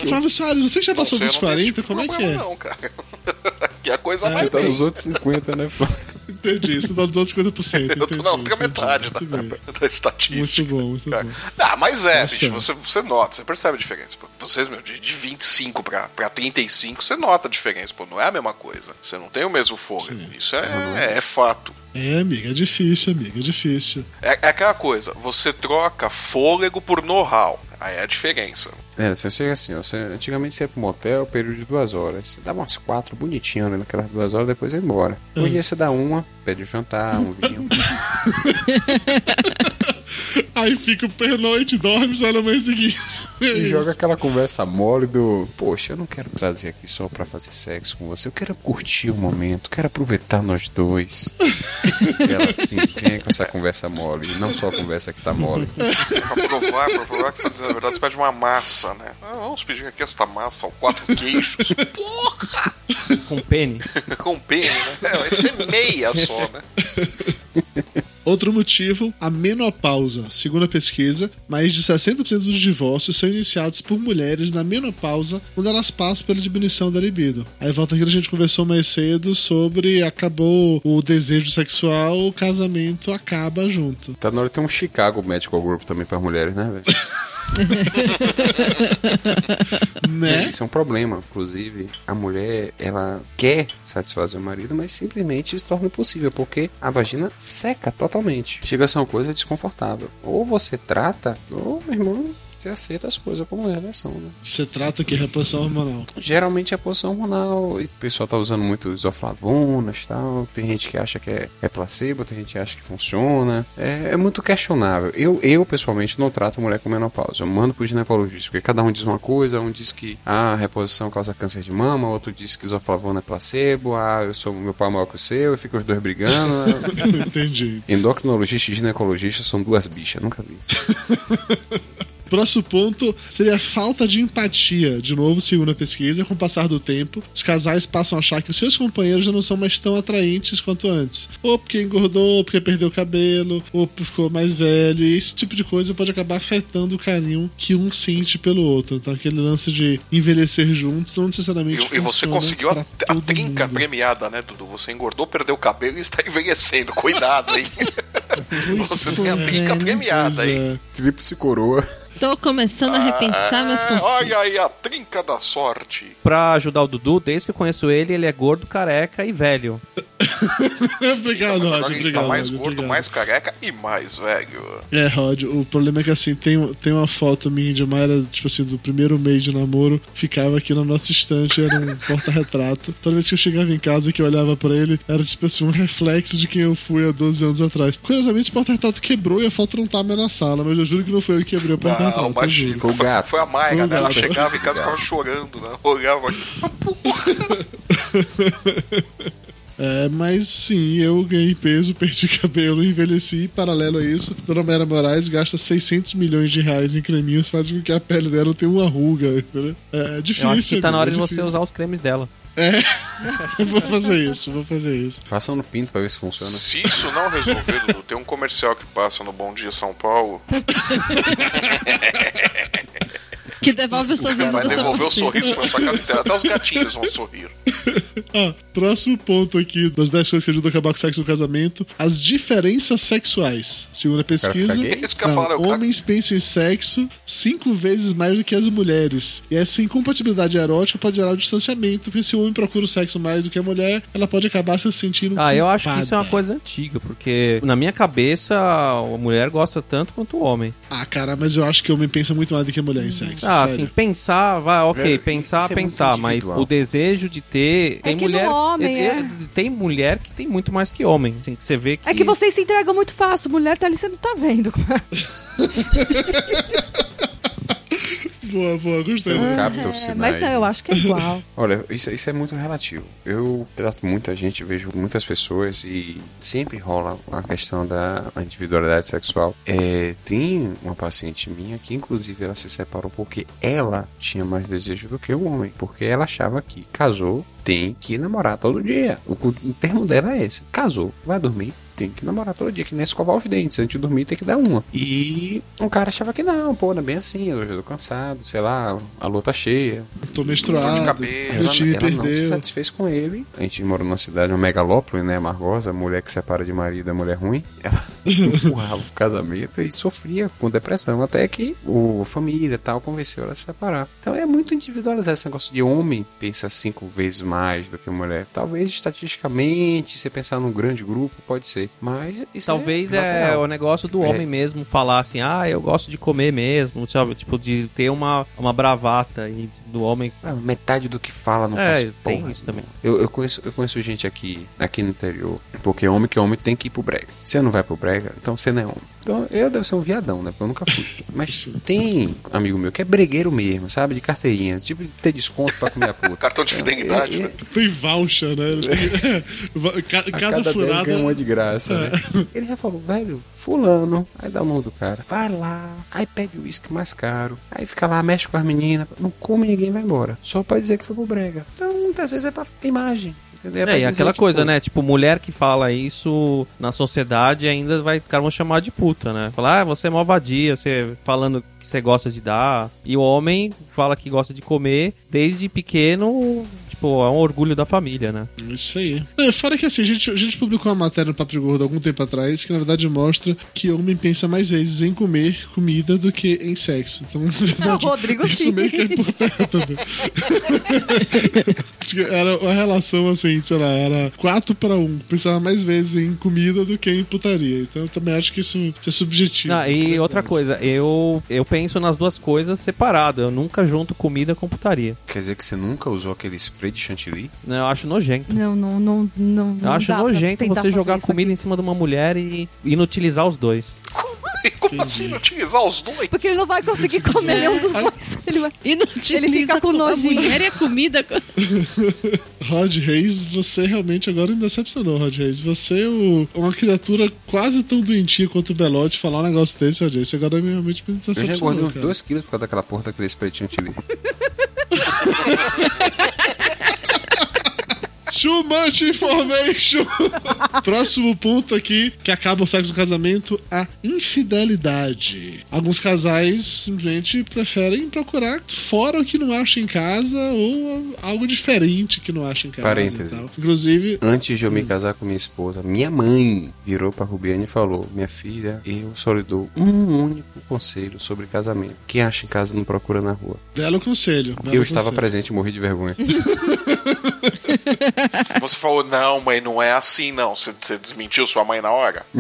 Flávio Soares, você já passou Não dos eu não tenho 40, esse como é que é? Não, cara. que é a coisa É, mais Você tá nos outros 50, né, Flávio? Entendi, você tá dos outros 50%. Eu tô na outra metade da, da estatística. Muito bom, muito bom. Ah, mas é, Nossa. bicho, você, você nota, você percebe a diferença. Pô. Vocês, meu, de, de 25 pra, pra 35, você nota a diferença, pô, não é a mesma coisa. Você não tem o mesmo fôlego. Isso é, é, fato. É, amiga, é difícil, amiga, é difícil. É, é aquela coisa, você troca fôlego por know-how. Aí é a diferença. É, você chega assim, ó, você, antigamente você ia pro motel, período de duas horas. Você dava umas quatro bonitinho ali naquelas duas horas, depois ia embora. Hoje em dia você dá uma, pede um jantar, um vinho. Aí fica o pernoite, dorme só no mês seguinte. É E isso. joga aquela conversa mole do Poxa, eu não quero trazer aqui só pra fazer sexo com você, eu quero curtir o momento, quero aproveitar nós dois. e ela assim, vem com essa conversa mole, e não só a conversa que tá mole. Pra provar, pra provar que você tá dizendo a verdade, você pede uma massa, né? Ah, vamos pedir aqui esta massa, ó, quatro queijos. Porra! Com pene. Com pene, né? É, vai ser meia só, né? Outro motivo, a menopausa. Segundo a pesquisa, mais de 60% dos divórcios são iniciados por mulheres na menopausa quando elas passam pela diminuição da libido. Aí volta aquilo que a gente conversou mais cedo sobre acabou o desejo sexual, o casamento acaba junto. Tá na hora de ter um Chicago Medical Group também para mulheres, né, velho? né? Isso é um problema. Inclusive, a mulher, ela quer satisfazer o marido, mas simplesmente isso torna impossível, porque a vagina seca totalmente. Chega a ser uma coisa desconfortável. Ou você trata, ou, meu irmão, você aceita as coisas como elas são, né? Você trata que reposição hormonal. Geralmente é a posição hormonal, e o pessoal tá usando muito isoflavonas e tal. Tem gente que acha que é, é placebo, tem gente que acha que funciona. É, é muito questionável. Eu, eu, pessoalmente, não trato mulher com menopausa. Eu mando pro ginecologista, porque cada um diz uma coisa. Um diz que ah, a reposição causa câncer de mama, outro diz que isoflavona é placebo. Ah, eu sou meu pau é maior que o seu, e fica os dois brigando. Entendi. Endocrinologista e ginecologista são duas bichas, nunca vi. Próximo ponto seria a falta de empatia. De novo, segundo a pesquisa, com o passar do tempo, os casais passam a achar que os seus companheiros já não são mais tão atraentes quanto antes. Ou porque engordou, ou porque perdeu o cabelo, ou porque ficou mais velho. E esse tipo de coisa pode acabar afetando o carinho que um sente pelo outro. Então, aquele lance de envelhecer juntos não necessariamente. E, e você conseguiu a, a trinca mundo. premiada, né, Dudu? Você engordou, perdeu o cabelo e está envelhecendo. Cuidado, hein? você tem a trinca premiada, hein? Tríplice coroa. Tô começando a repensar meus Ah, conceitos. olha aí a trinca da sorte. Pra ajudar o Dudu, desde que eu conheço ele, ele é gordo, careca e velho. obrigado, Rod. gente Obrigado, tá mais gordo, obrigado. mais careca e mais velho. É, Rod, o problema é que assim, tem, tem uma foto minha de Mayra, tipo assim, do primeiro mês de namoro, ficava aqui na nossa estante, era um porta-retrato. Toda vez que eu chegava em casa que eu olhava pra ele, era tipo assim, um reflexo de quem eu fui há 12 anos atrás. Curiosamente, esse porta-retrato quebrou e a foto não tá mais na sala, mas eu juro que não foi eu que quebrei o porta-retrato. Juro. Foi gato. Foi a Mayra, Foi né? Ela chegava em casa e ficava chorando, né? Olhava aqui. É, mas sim, eu ganhei peso, perdi cabelo, envelheci. E, paralelo a isso, Dona Mayra Moraes gasta 600 milhões de reais em creminhos, faz com que a pele dela tenha uma ruga. entendeu? É difícil. Eu acho que tá na hora de é você difícil. usar os cremes dela. É, vou fazer isso, vou fazer isso. Passa no pinto pra ver se funciona. Se isso não resolver, Dudu, tem um comercial que passa no Bom Dia São Paulo. Que devolve o sorriso Vai devolver o sorriso pra sua cara. Até os gatinhos vão sorrir. Ah, próximo ponto aqui das 10 coisas que ajudam a acabar com o sexo no casamento: as diferenças sexuais. Segundo a pesquisa, ficar gay? Isso que eu não, falo, eu- homens pensam em sexo cinco vezes mais do que as mulheres. E essa incompatibilidade erótica pode gerar um distanciamento, porque se o homem procura o sexo mais do que a mulher, ela pode acabar se sentindo. Ah, eu acho que isso é uma culpada. coisa antiga, porque na minha cabeça a mulher gosta tanto quanto o homem. Ah, cara, mas eu acho que o homem pensa muito mais do que a mulher em sexo. Ah, sério. assim, pensar, vai, ok, Velho, pensar, é pensar, mas individual. o desejo de ter. Tem que no mulher. homem, é- é. Tem mulher que tem muito mais que homem. Assim, que você vê que. É que vocês se entregam muito fácil. Mulher tá ali, você não tá vendo. Boa, boa, gostei. Você né? capta os É, sinais. mas não, eu acho que é igual. Olha, isso, isso é muito relativo. Eu trato muita gente, vejo muitas pessoas e sempre rola a questão da individualidade sexual. É, tem uma paciente minha que, inclusive, ela se separou porque ela tinha mais desejo do que o homem. Porque ela achava que casou, tem que namorar todo dia. O, o termo dela é esse: casou, vai dormir. Tem que namorar todo dia, que nem escovar os dentes. Antes de dormir tem que dar uma. E um cara achava que não, pô, não é bem assim. Eu já tô cansado, sei lá, a lua tá cheia. Tô menstruado, Ela, meu time ela não se satisfez com ele. A gente mora numa cidade, uma megalópole, né? Margosa, mulher que separa de marido é mulher ruim. Ela empurrava o casamento e sofria com depressão. Até que o família e tal convenceu ela a se separar. Então é muito individualizado esse negócio de homem pensa cinco vezes mais do que mulher. Talvez estatisticamente, se pensar num grande grupo, pode ser. Mas isso Talvez é, é, o negócio do É. homem mesmo falar assim, ah, eu gosto de comer mesmo, sabe? Tipo, de ter uma, uma bravata e do homem. Ah, metade do que fala não É, faz tem porra isso também. Eu, eu, conheço, eu conheço gente aqui, aqui no interior, porque homem que é homem tem que ir pro brega. Você não vai pro brega, então você não é homem. Então eu devo ser um viadão, né? Porque eu nunca fui. Mas tem amigo meu que é bregueiro mesmo, sabe? De carteirinha. Tipo, ter desconto pra comer a puta. Cartão de fidelidade, Tem voucher, né? Ca- A cada, cada 10 furada. ganha uma de graça, É. né? Ele já falou, velho, fulano. Aí dá o nome do cara. Vai lá. Aí pede o uísque mais caro. Aí fica lá, mexe com as meninas. Não come ninguém vai embora. Só pra dizer que foi pro brega. Então, muitas vezes é pra imagem. Entendeu? pra É, e aquela que coisa, foi. né? Tipo, mulher que fala isso na sociedade ainda vai, os caras vão chamar de puta, né? Falar, ah, você é mó vadia, você falando que você gosta de dar. E o homem fala que gosta de comer desde pequeno, tipo, é um orgulho da família, né? Isso aí. É, fora que assim, a gente, a gente publicou uma matéria no Papo de Gordo algum tempo atrás que na verdade mostra que homem pensa mais vezes em comer comida do que em sexo. Então, na verdade, Rodrigo, isso sim. meio que é por perto. né? era uma relação assim, sei lá, era 4 para 1. Pensava mais vezes em comida do que em putaria. Então eu também acho que isso, isso é subjetivo. Não, e outra coisa, eu, eu penso nas duas coisas separado. Eu nunca junto comida com putaria. Quer dizer que você nunca usou aquele spray de chantilly? Né, Eu acho nojento. Não, não, não, não. Eu não acho dá pra nojento você jogar comida em cima de uma mulher e inutilizar os dois. Como assim utilizar os dois? Porque ele não vai conseguir comer nenhum dos dois. Ele, vai... ele fica com a nojinho. mulher e a comida. Rod Reis, você realmente agora me decepcionou, Rod Reis. Você é o- uma criatura quase tão doentia quanto o Belote falar um negócio desse, Rod Reis. Você agora me- realmente me Eu já decepcionou. engordei uns cara. 2 quilos por causa daquela porra daquele spray de chantilly. Too much information! Próximo ponto aqui, que acaba o sexo do casamento, a infidelidade. Alguns casais simplesmente preferem procurar fora o que não acham em casa ou algo diferente que não acham em casa. Parêntese. Inclusive, Antes de eu me casar com minha esposa, minha mãe virou pra Rubiane e falou: Minha filha, eu só lhe dou um único conselho sobre casamento. Quem acha em casa não procura na rua. belo conselho. belo eu estava conselho. presente e morri de vergonha. Você falou, não, mãe, não é assim, não. Você, você desmentiu sua mãe na hora?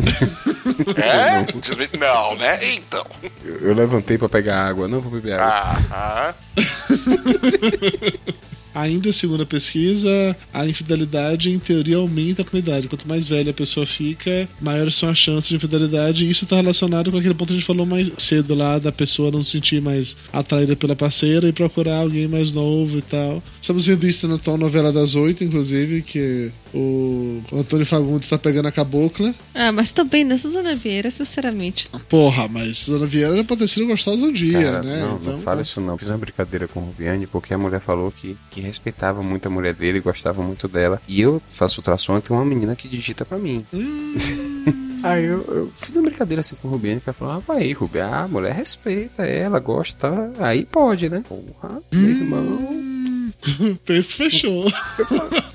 é? Não, né? Então. Eu, eu levantei pra pegar água, não vou beber água. Ah, Ainda segundo a pesquisa, a infidelidade em teoria aumenta com a idade. Quanto mais velha a pessoa fica, maiores são as chances de infidelidade. E isso está relacionado com aquele ponto que a gente falou mais cedo lá, da pessoa não se sentir mais atraída pela parceira e procurar alguém mais novo e tal. Estamos vendo isso na atual novela das oito, inclusive, que o Antônio Fagundes está pegando a cabocla. Ah, mas também, né, Suzana Vieira, sinceramente. Porra, mas Suzana Vieira era pra ter sido gostosa um dia, Cara, né? não, Então, não fala isso não. Fiz uma brincadeira com o Rubiane porque a mulher falou que, que respeitava muito a mulher dele, gostava muito dela. E eu faço ultrassom e tem uma menina que digita pra mim. Hum. Aí eu, eu fiz uma brincadeira assim com o Rubiane, que ela falou, ah, vai, Rubi, ah, a mulher respeita ela, gosta, aí pode, né? Porra, meu irmão. Peito fechou.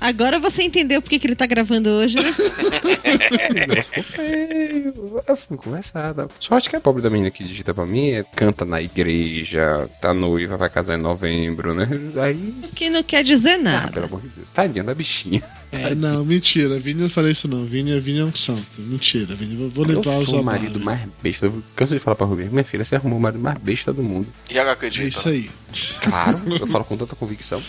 Agora você entendeu por que ele tá gravando hoje, né? Ficou feio. Eu fui conversada. Sorte que a pobre da menina que digita pra mim é, canta na igreja, tá noiva, vai casar em novembro, né? Aí, Que não quer dizer ah, nada. pelo amor de Deus, tadinha da bichinha. É, não, mentira. Vini não falei isso, não. Vini, Vini é um santo. Mentira, Vini. Vou, vou sou o marido mais besta. Eu canso de falar pra Rubinho, minha filha, você arrumou o marido mais besta do mundo. e ela acredita. É isso aí. Claro, eu falo com tanta convicção.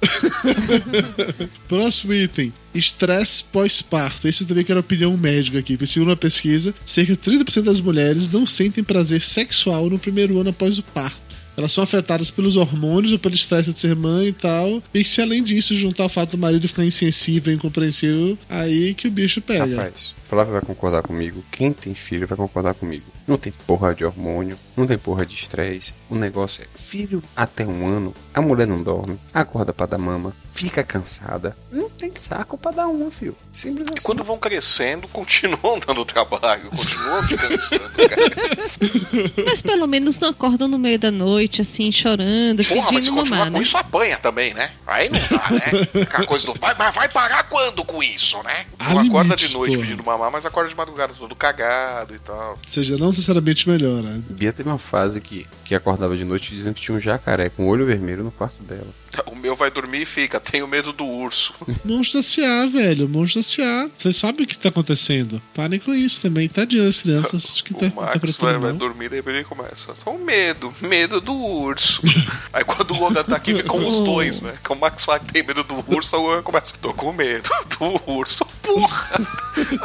Próximo item: estresse pós-parto. Esse também que era opinião médica aqui. Segundo uma pesquisa, cerca de 30% das mulheres não sentem prazer sexual no primeiro ano após o parto. Elas são afetadas pelos hormônios ou pelo estresse de ser mãe e tal. E se além disso juntar o fato do marido ficar insensível, incompreensível, aí que o bicho pega. Rapaz, Flávio vai concordar comigo. Quem tem filho vai concordar comigo. Não tem porra de hormônio, não tem porra de estresse. O negócio é filho até um ano, a mulher não dorme, acorda pra dar mama, fica cansada. Não tem saco pra dar uma, filho. Simples assim. E quando vão crescendo, continuam dando trabalho, continuam se cansando, cara. Mas pelo menos não acordam no meio da noite, assim, chorando, Porra, mas se pedindo continuar mamar, com né? isso, apanha também, né? Aí não dá, né? Aquela coisa do vai, mas vai parar quando com isso, né? Há Não acorda limites, de noite porra. pedindo mamar, mas acorda de madrugada todo cagado e tal. Ou seja, não necessariamente melhora. Bia teve uma fase que, que acordava de noite dizendo que tinha um jacaré com olho vermelho no quarto dela. O meu vai dormir e fica, tenho medo do urso. Monstro S.A., velho. Monstro S.A. Vocês sabem o que tá acontecendo. Parem com isso também. Tadinho das crianças que tá, O Max vai, vai dormir e ele começa. Com medo, medo do urso. Aí quando o Logan tá aqui, ficam os dois, né? Que o Max fala que tem medo do urso, o Logan começa. Tô com medo do urso. Porra!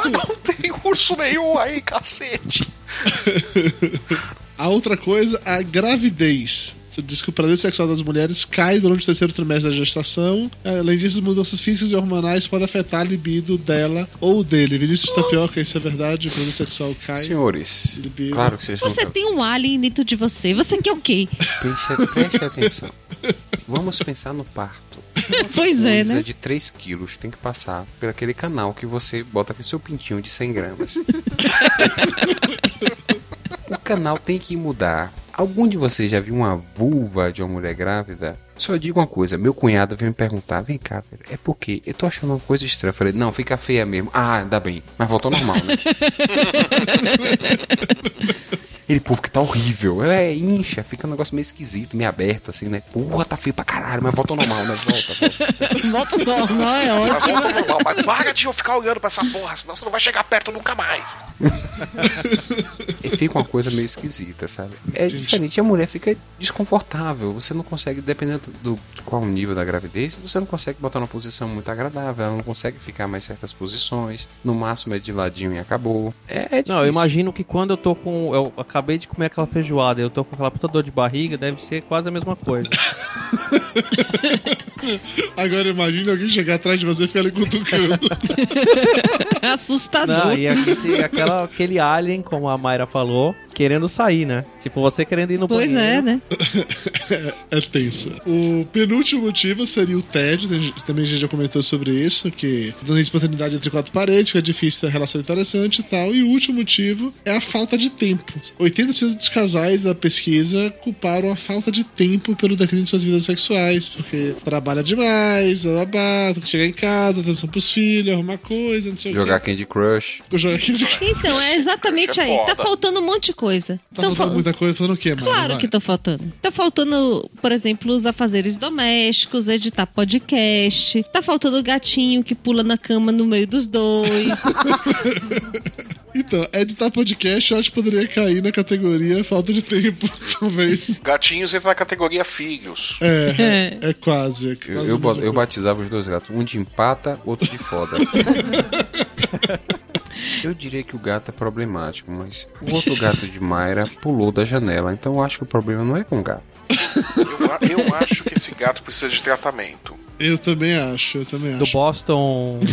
Não tem urso nenhum aí, cacete. A outra coisa, a gravidez. Diz que o prazer sexual das mulheres cai durante o terceiro trimestre da gestação. Além disso, mudanças físicas e hormonais podem afetar a libido dela ou dele. Vinícius Tapioca, isso é verdade? O prazer sexual cai. Senhores, Libido. claro que vocês Você nunca... tem um alien dentro de você. Você quer o quê? Preste, preste atenção. Vamos pensar no parto. Pois é, né? de 3 quilos tem que passar por aquele canal que você bota aquele seu pintinho de 100 gramas. o canal tem que mudar. Algum de vocês já viu uma vulva de uma mulher grávida? Só digo uma coisa, meu cunhado veio me perguntar, vem cá, velho, é porque eu tô achando uma coisa estranha. Eu falei, não, fica feia mesmo. Ah, ainda bem, mas voltou normal, né? Ele, pô, porque tá horrível. É, incha, fica um negócio meio esquisito, meio aberto, assim, né? Porra, tá feio pra caralho, mas volta ao normal, né? Volta, volta. Volta ao normal, é Mas ótimo. volta ao normal, mas para de eu ficar olhando pra essa porra, senão você não vai chegar perto nunca mais. E fica uma coisa meio esquisita, sabe? É diferente, a mulher fica desconfortável. Você não consegue, dependendo do de qual o nível da gravidez, você não consegue botar numa posição muito agradável, ela não consegue ficar mais certas posições. No máximo é de ladinho e acabou. É, é difícil. Não, eu imagino que quando eu tô com. Eu acabei de comer aquela feijoada eu tô com aquela puta dor de barriga, deve ser quase a mesma coisa. Agora imagine alguém chegar atrás de você e ficar ali cutucando. Assustador. Não, e aquele, aquela, aquele alien, como a Mayra falou, querendo sair, né? Tipo, você querendo ir no Pois banheiro. é, né? é tenso. O penúltimo motivo seria o tédio. né? Também a gente já comentou sobre isso, que dando espontaneidade entre quatro paredes, fica difícil ter relação interessante e tal. E o último motivo é a falta de tempo. 80% dos casais da pesquisa culparam a falta de tempo pelo declínio de suas vidas sexuais, porque trabalha demais, babá, tem que chegar em casa, atenção pros filhos, arrumar coisa, não sei Jogar o quê. Candy Crush. Jogar Candy Então, é exatamente É aí. Tá faltando um monte de coisa. Tá Tão faltando fal- muita coisa, falando o quê, Mara? Claro Vai. que tá faltando. Tá faltando, por exemplo, os afazeres domésticos, editar podcast. Tá faltando o gatinho que pula na cama no meio dos dois. Então, editar podcast eu acho que poderia cair na categoria falta de tempo, talvez. Gatinhos entra na categoria filhos. É, é, é quase. É Eu, quase eu, eu coisa. batizava os dois gatos, um de empata, outro de foda. Eu diria que o gato é problemático, mas o outro gato de Mayra pulou da janela, então eu acho que o problema não é com o gato. Eu, eu acho que esse gato precisa de tratamento. Eu também acho, eu também Do acho. Boston.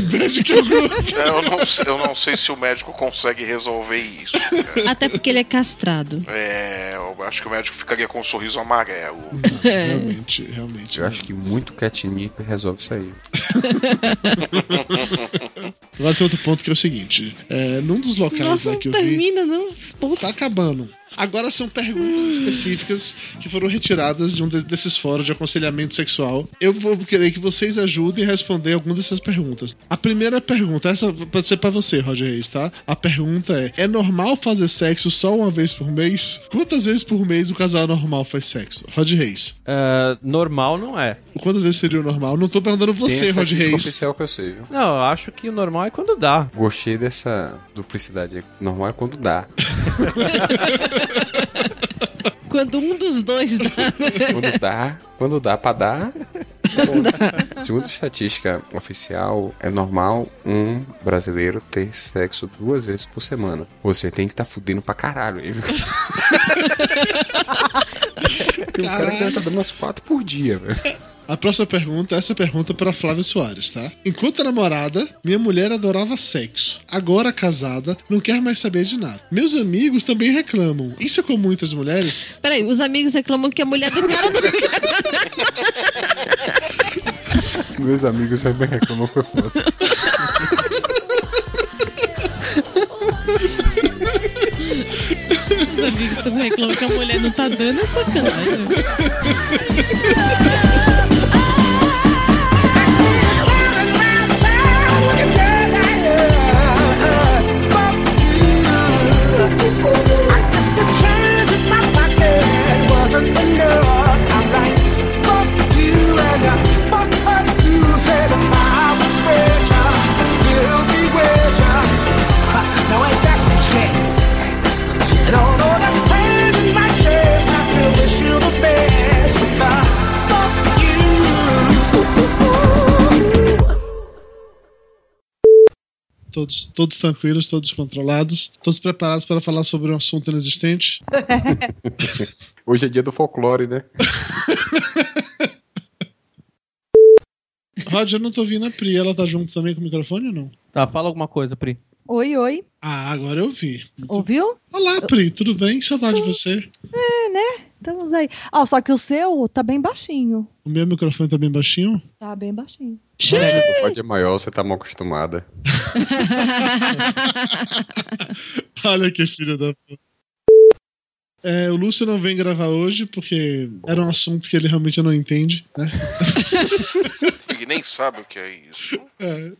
É, Eu não, sei- eu não sei se o médico consegue resolver isso. cara. Até porque ele é castrado. É, eu acho que o médico ficaria com um sorriso amarelo. Realmente, realmente. Eu acho que muito catnip resolve isso aí. Agora tem outro ponto que é o seguinte: é, num dos locais Nossa, lá não que eu vi. termina, não. Tá acabando. Agora são perguntas específicas que foram retiradas de um de- desses fóruns de aconselhamento sexual. Eu vou querer que vocês ajudem a responder algumas dessas perguntas. A primeira pergunta, essa pode ser pra você, Roger Reis, tá? A pergunta é: é normal fazer sexo só uma vez por mês? Quantas vezes por mês o casal normal faz sexo? Roger Reis. Ah, normal não é. Quantas vezes seria o normal? Não tô perguntando você, estatística Reis. oficial que eu sei, viu? Não, eu acho que o normal é quando dá. Gostei dessa duplicidade aí. Normal é quando dá. Quando um dos dois dá. Quando dá, quando dá pra dar, Segundo a estatística oficial, é normal um brasileiro ter sexo duas vezes por semana. Você tem que estar tá fudendo pra caralho. viu? tem um cara que deve estar dando umas quatro por dia, velho. A próxima pergunta, essa pergunta para Flávia Soares, tá? Enquanto namorada, minha mulher adorava sexo. Agora casada, não quer mais saber de nada. Meus amigos também reclamam. Isso é comum entre as mulheres? Peraí, os amigos reclamam que a mulher do cara não Meus amigos também reclamam foi foda. Os amigos também reclamam que a mulher não tá dando é sacanagem. Todos, todos tranquilos, todos controlados, todos preparados para falar sobre um assunto inexistente? Hoje é dia do folclore, né? Rod, eu não tô ouvindo a Pri. Ela tá junto também com o microfone ou não? Tá, fala alguma coisa, Pri. Oi, oi. Ah, agora eu vi. Ouviu? Olá, Pri, tudo bem? Saudade de você. É, né? Estamos aí. Ah, só que o seu tá bem baixinho. O meu microfone tá bem baixinho? Tá bem baixinho. Pode é maior, você tá mal acostumada. Olha que filho da puta. É, o Lúcio não vem gravar hoje porque era um assunto que ele realmente não entende, né? Ele nem sabe o que é isso.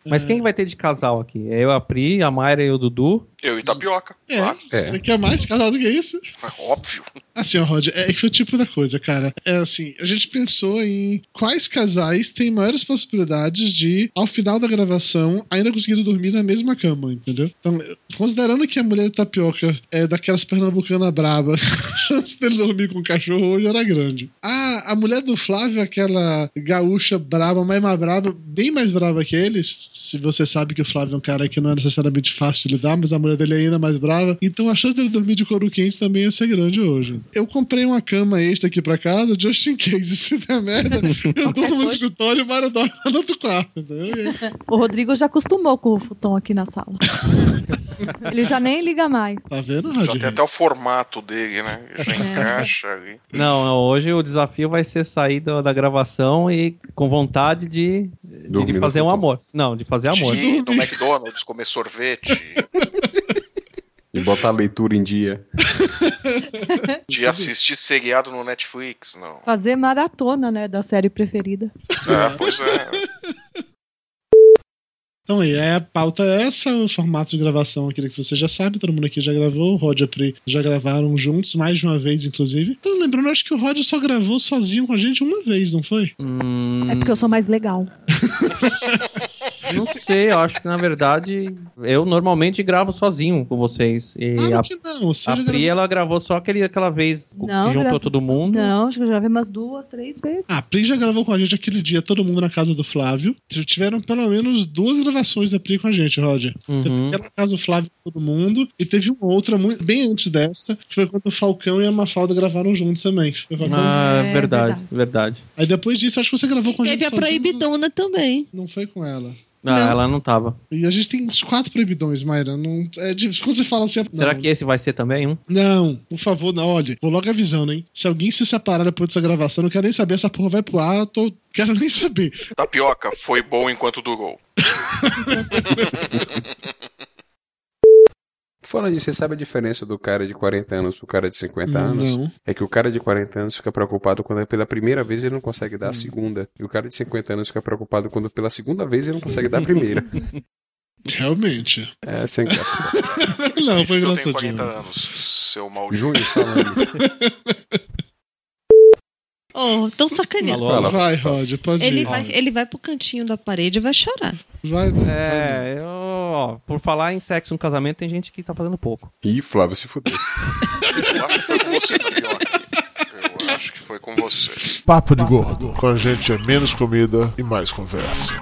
Mas quem vai ter de casal aqui? É eu, a Pri, a Mayra e o Dudu? Eu e Tapioca. É, claro. Você quer mais casal do que isso? É óbvio. Assim, ó, Rod, é que foi o tipo da coisa, cara. É assim, a gente pensou em quais casais têm maiores possibilidades de, ao final da gravação, ainda conseguir dormir na mesma cama, entendeu? Então, considerando que a mulher de tapioca é daquelas pernambucana braba, a chance dele dormir com o cachorro hoje era grande. Ah, a mulher do Flávio, aquela gaúcha braba, mas mais braba, bem mais brava que eles. Se você sabe que o Flávio é um cara que não é necessariamente fácil de lidar, mas a mulher dele é ainda mais brava. Então a chance dele dormir de couro quente também ia ser grande hoje. Eu comprei uma cama extra aqui pra casa, just in case. Se der merda, eu durmo no escritório e o Mário dorme no outro quarto, entendeu? O Rodrigo já acostumou com o futon aqui na sala. Ele já nem liga mais. Tá vendo, Já tem até o formato dele, né? É. Já encaixa ali. Não, não, hoje o desafio vai ser sair da, da gravação e com vontade de, de, no fazer um amor. Não, de fazer amor. De ir no McDonald's, comer sorvete, botar a leitura em dia. de assistir seriado no Netflix, não. Fazer maratona, né, da série preferida. Ah, pois é. Então aí, a pauta é essa, o formato de gravação, aquele que você já sabe, todo mundo aqui já gravou, o Rod e a Pri já gravaram juntos, mais de uma vez, inclusive. Então, lembrando, acho que o Rod só gravou sozinho com a gente uma vez, não foi? É porque eu sou mais legal. Não sei, eu acho que na verdade eu normalmente gravo sozinho com vocês. E Claro a, que não, você a já Pri, gravou. ela gravou só aquele, aquela vez Não, que juntou todo mundo. Não, acho que eu já gravei umas duas, três vezes. Ah, a Pri já gravou com a gente aquele dia, todo mundo na casa do Flávio. Tiveram pelo menos duas gravações da Pri com a gente, Roger. Uhum. Teve aquela do Flávio todo mundo, e teve uma outra muito, bem antes dessa, que foi quando o Falcão e a Mafalda gravaram juntos também. Ah, É, verdade, verdade. Aí depois disso, acho que você gravou com a gente Teve a sozinho. proibidona também. Não foi com ela. Ah, Não. ela não tava. E a gente tem uns quatro proibidões, Mayra. Não, é de, quando você fala assim. Será não, que esse vai ser também um? Não, por favor, não. Olha, vou logo avisando, hein? Se alguém se separar depois dessa gravação, eu não quero nem saber. Essa porra vai pro ar, eu tô, quero nem saber. Tapioca foi bom enquanto durou. Falando disso, você sabe a diferença do cara de 40 anos pro cara de 50 anos? Não. É que o cara de 40 anos fica preocupado quando é pela primeira vez ele não consegue dar a segunda. E o cara de 50 anos fica preocupado quando pela segunda vez ele não consegue dar a primeira. Realmente. É, sem graça. não, foi Eu tenho engraçadinho. 40 anos, seu maldito. Júnior Salame. Oh, tão sacaneando. Alô, alô. Vai, Rod, pode Ele ir. vai, ele vai pro cantinho da parede e vai chorar. Vai, vai. É, eu, ó, por falar em sexo no casamento, tem gente que tá fazendo pouco. Ih, Flávio se fudeu. Eu acho que foi com você, Tapioca. Eu Acho que foi com você. Papo de gordo. Com a gente é menos comida e mais conversa.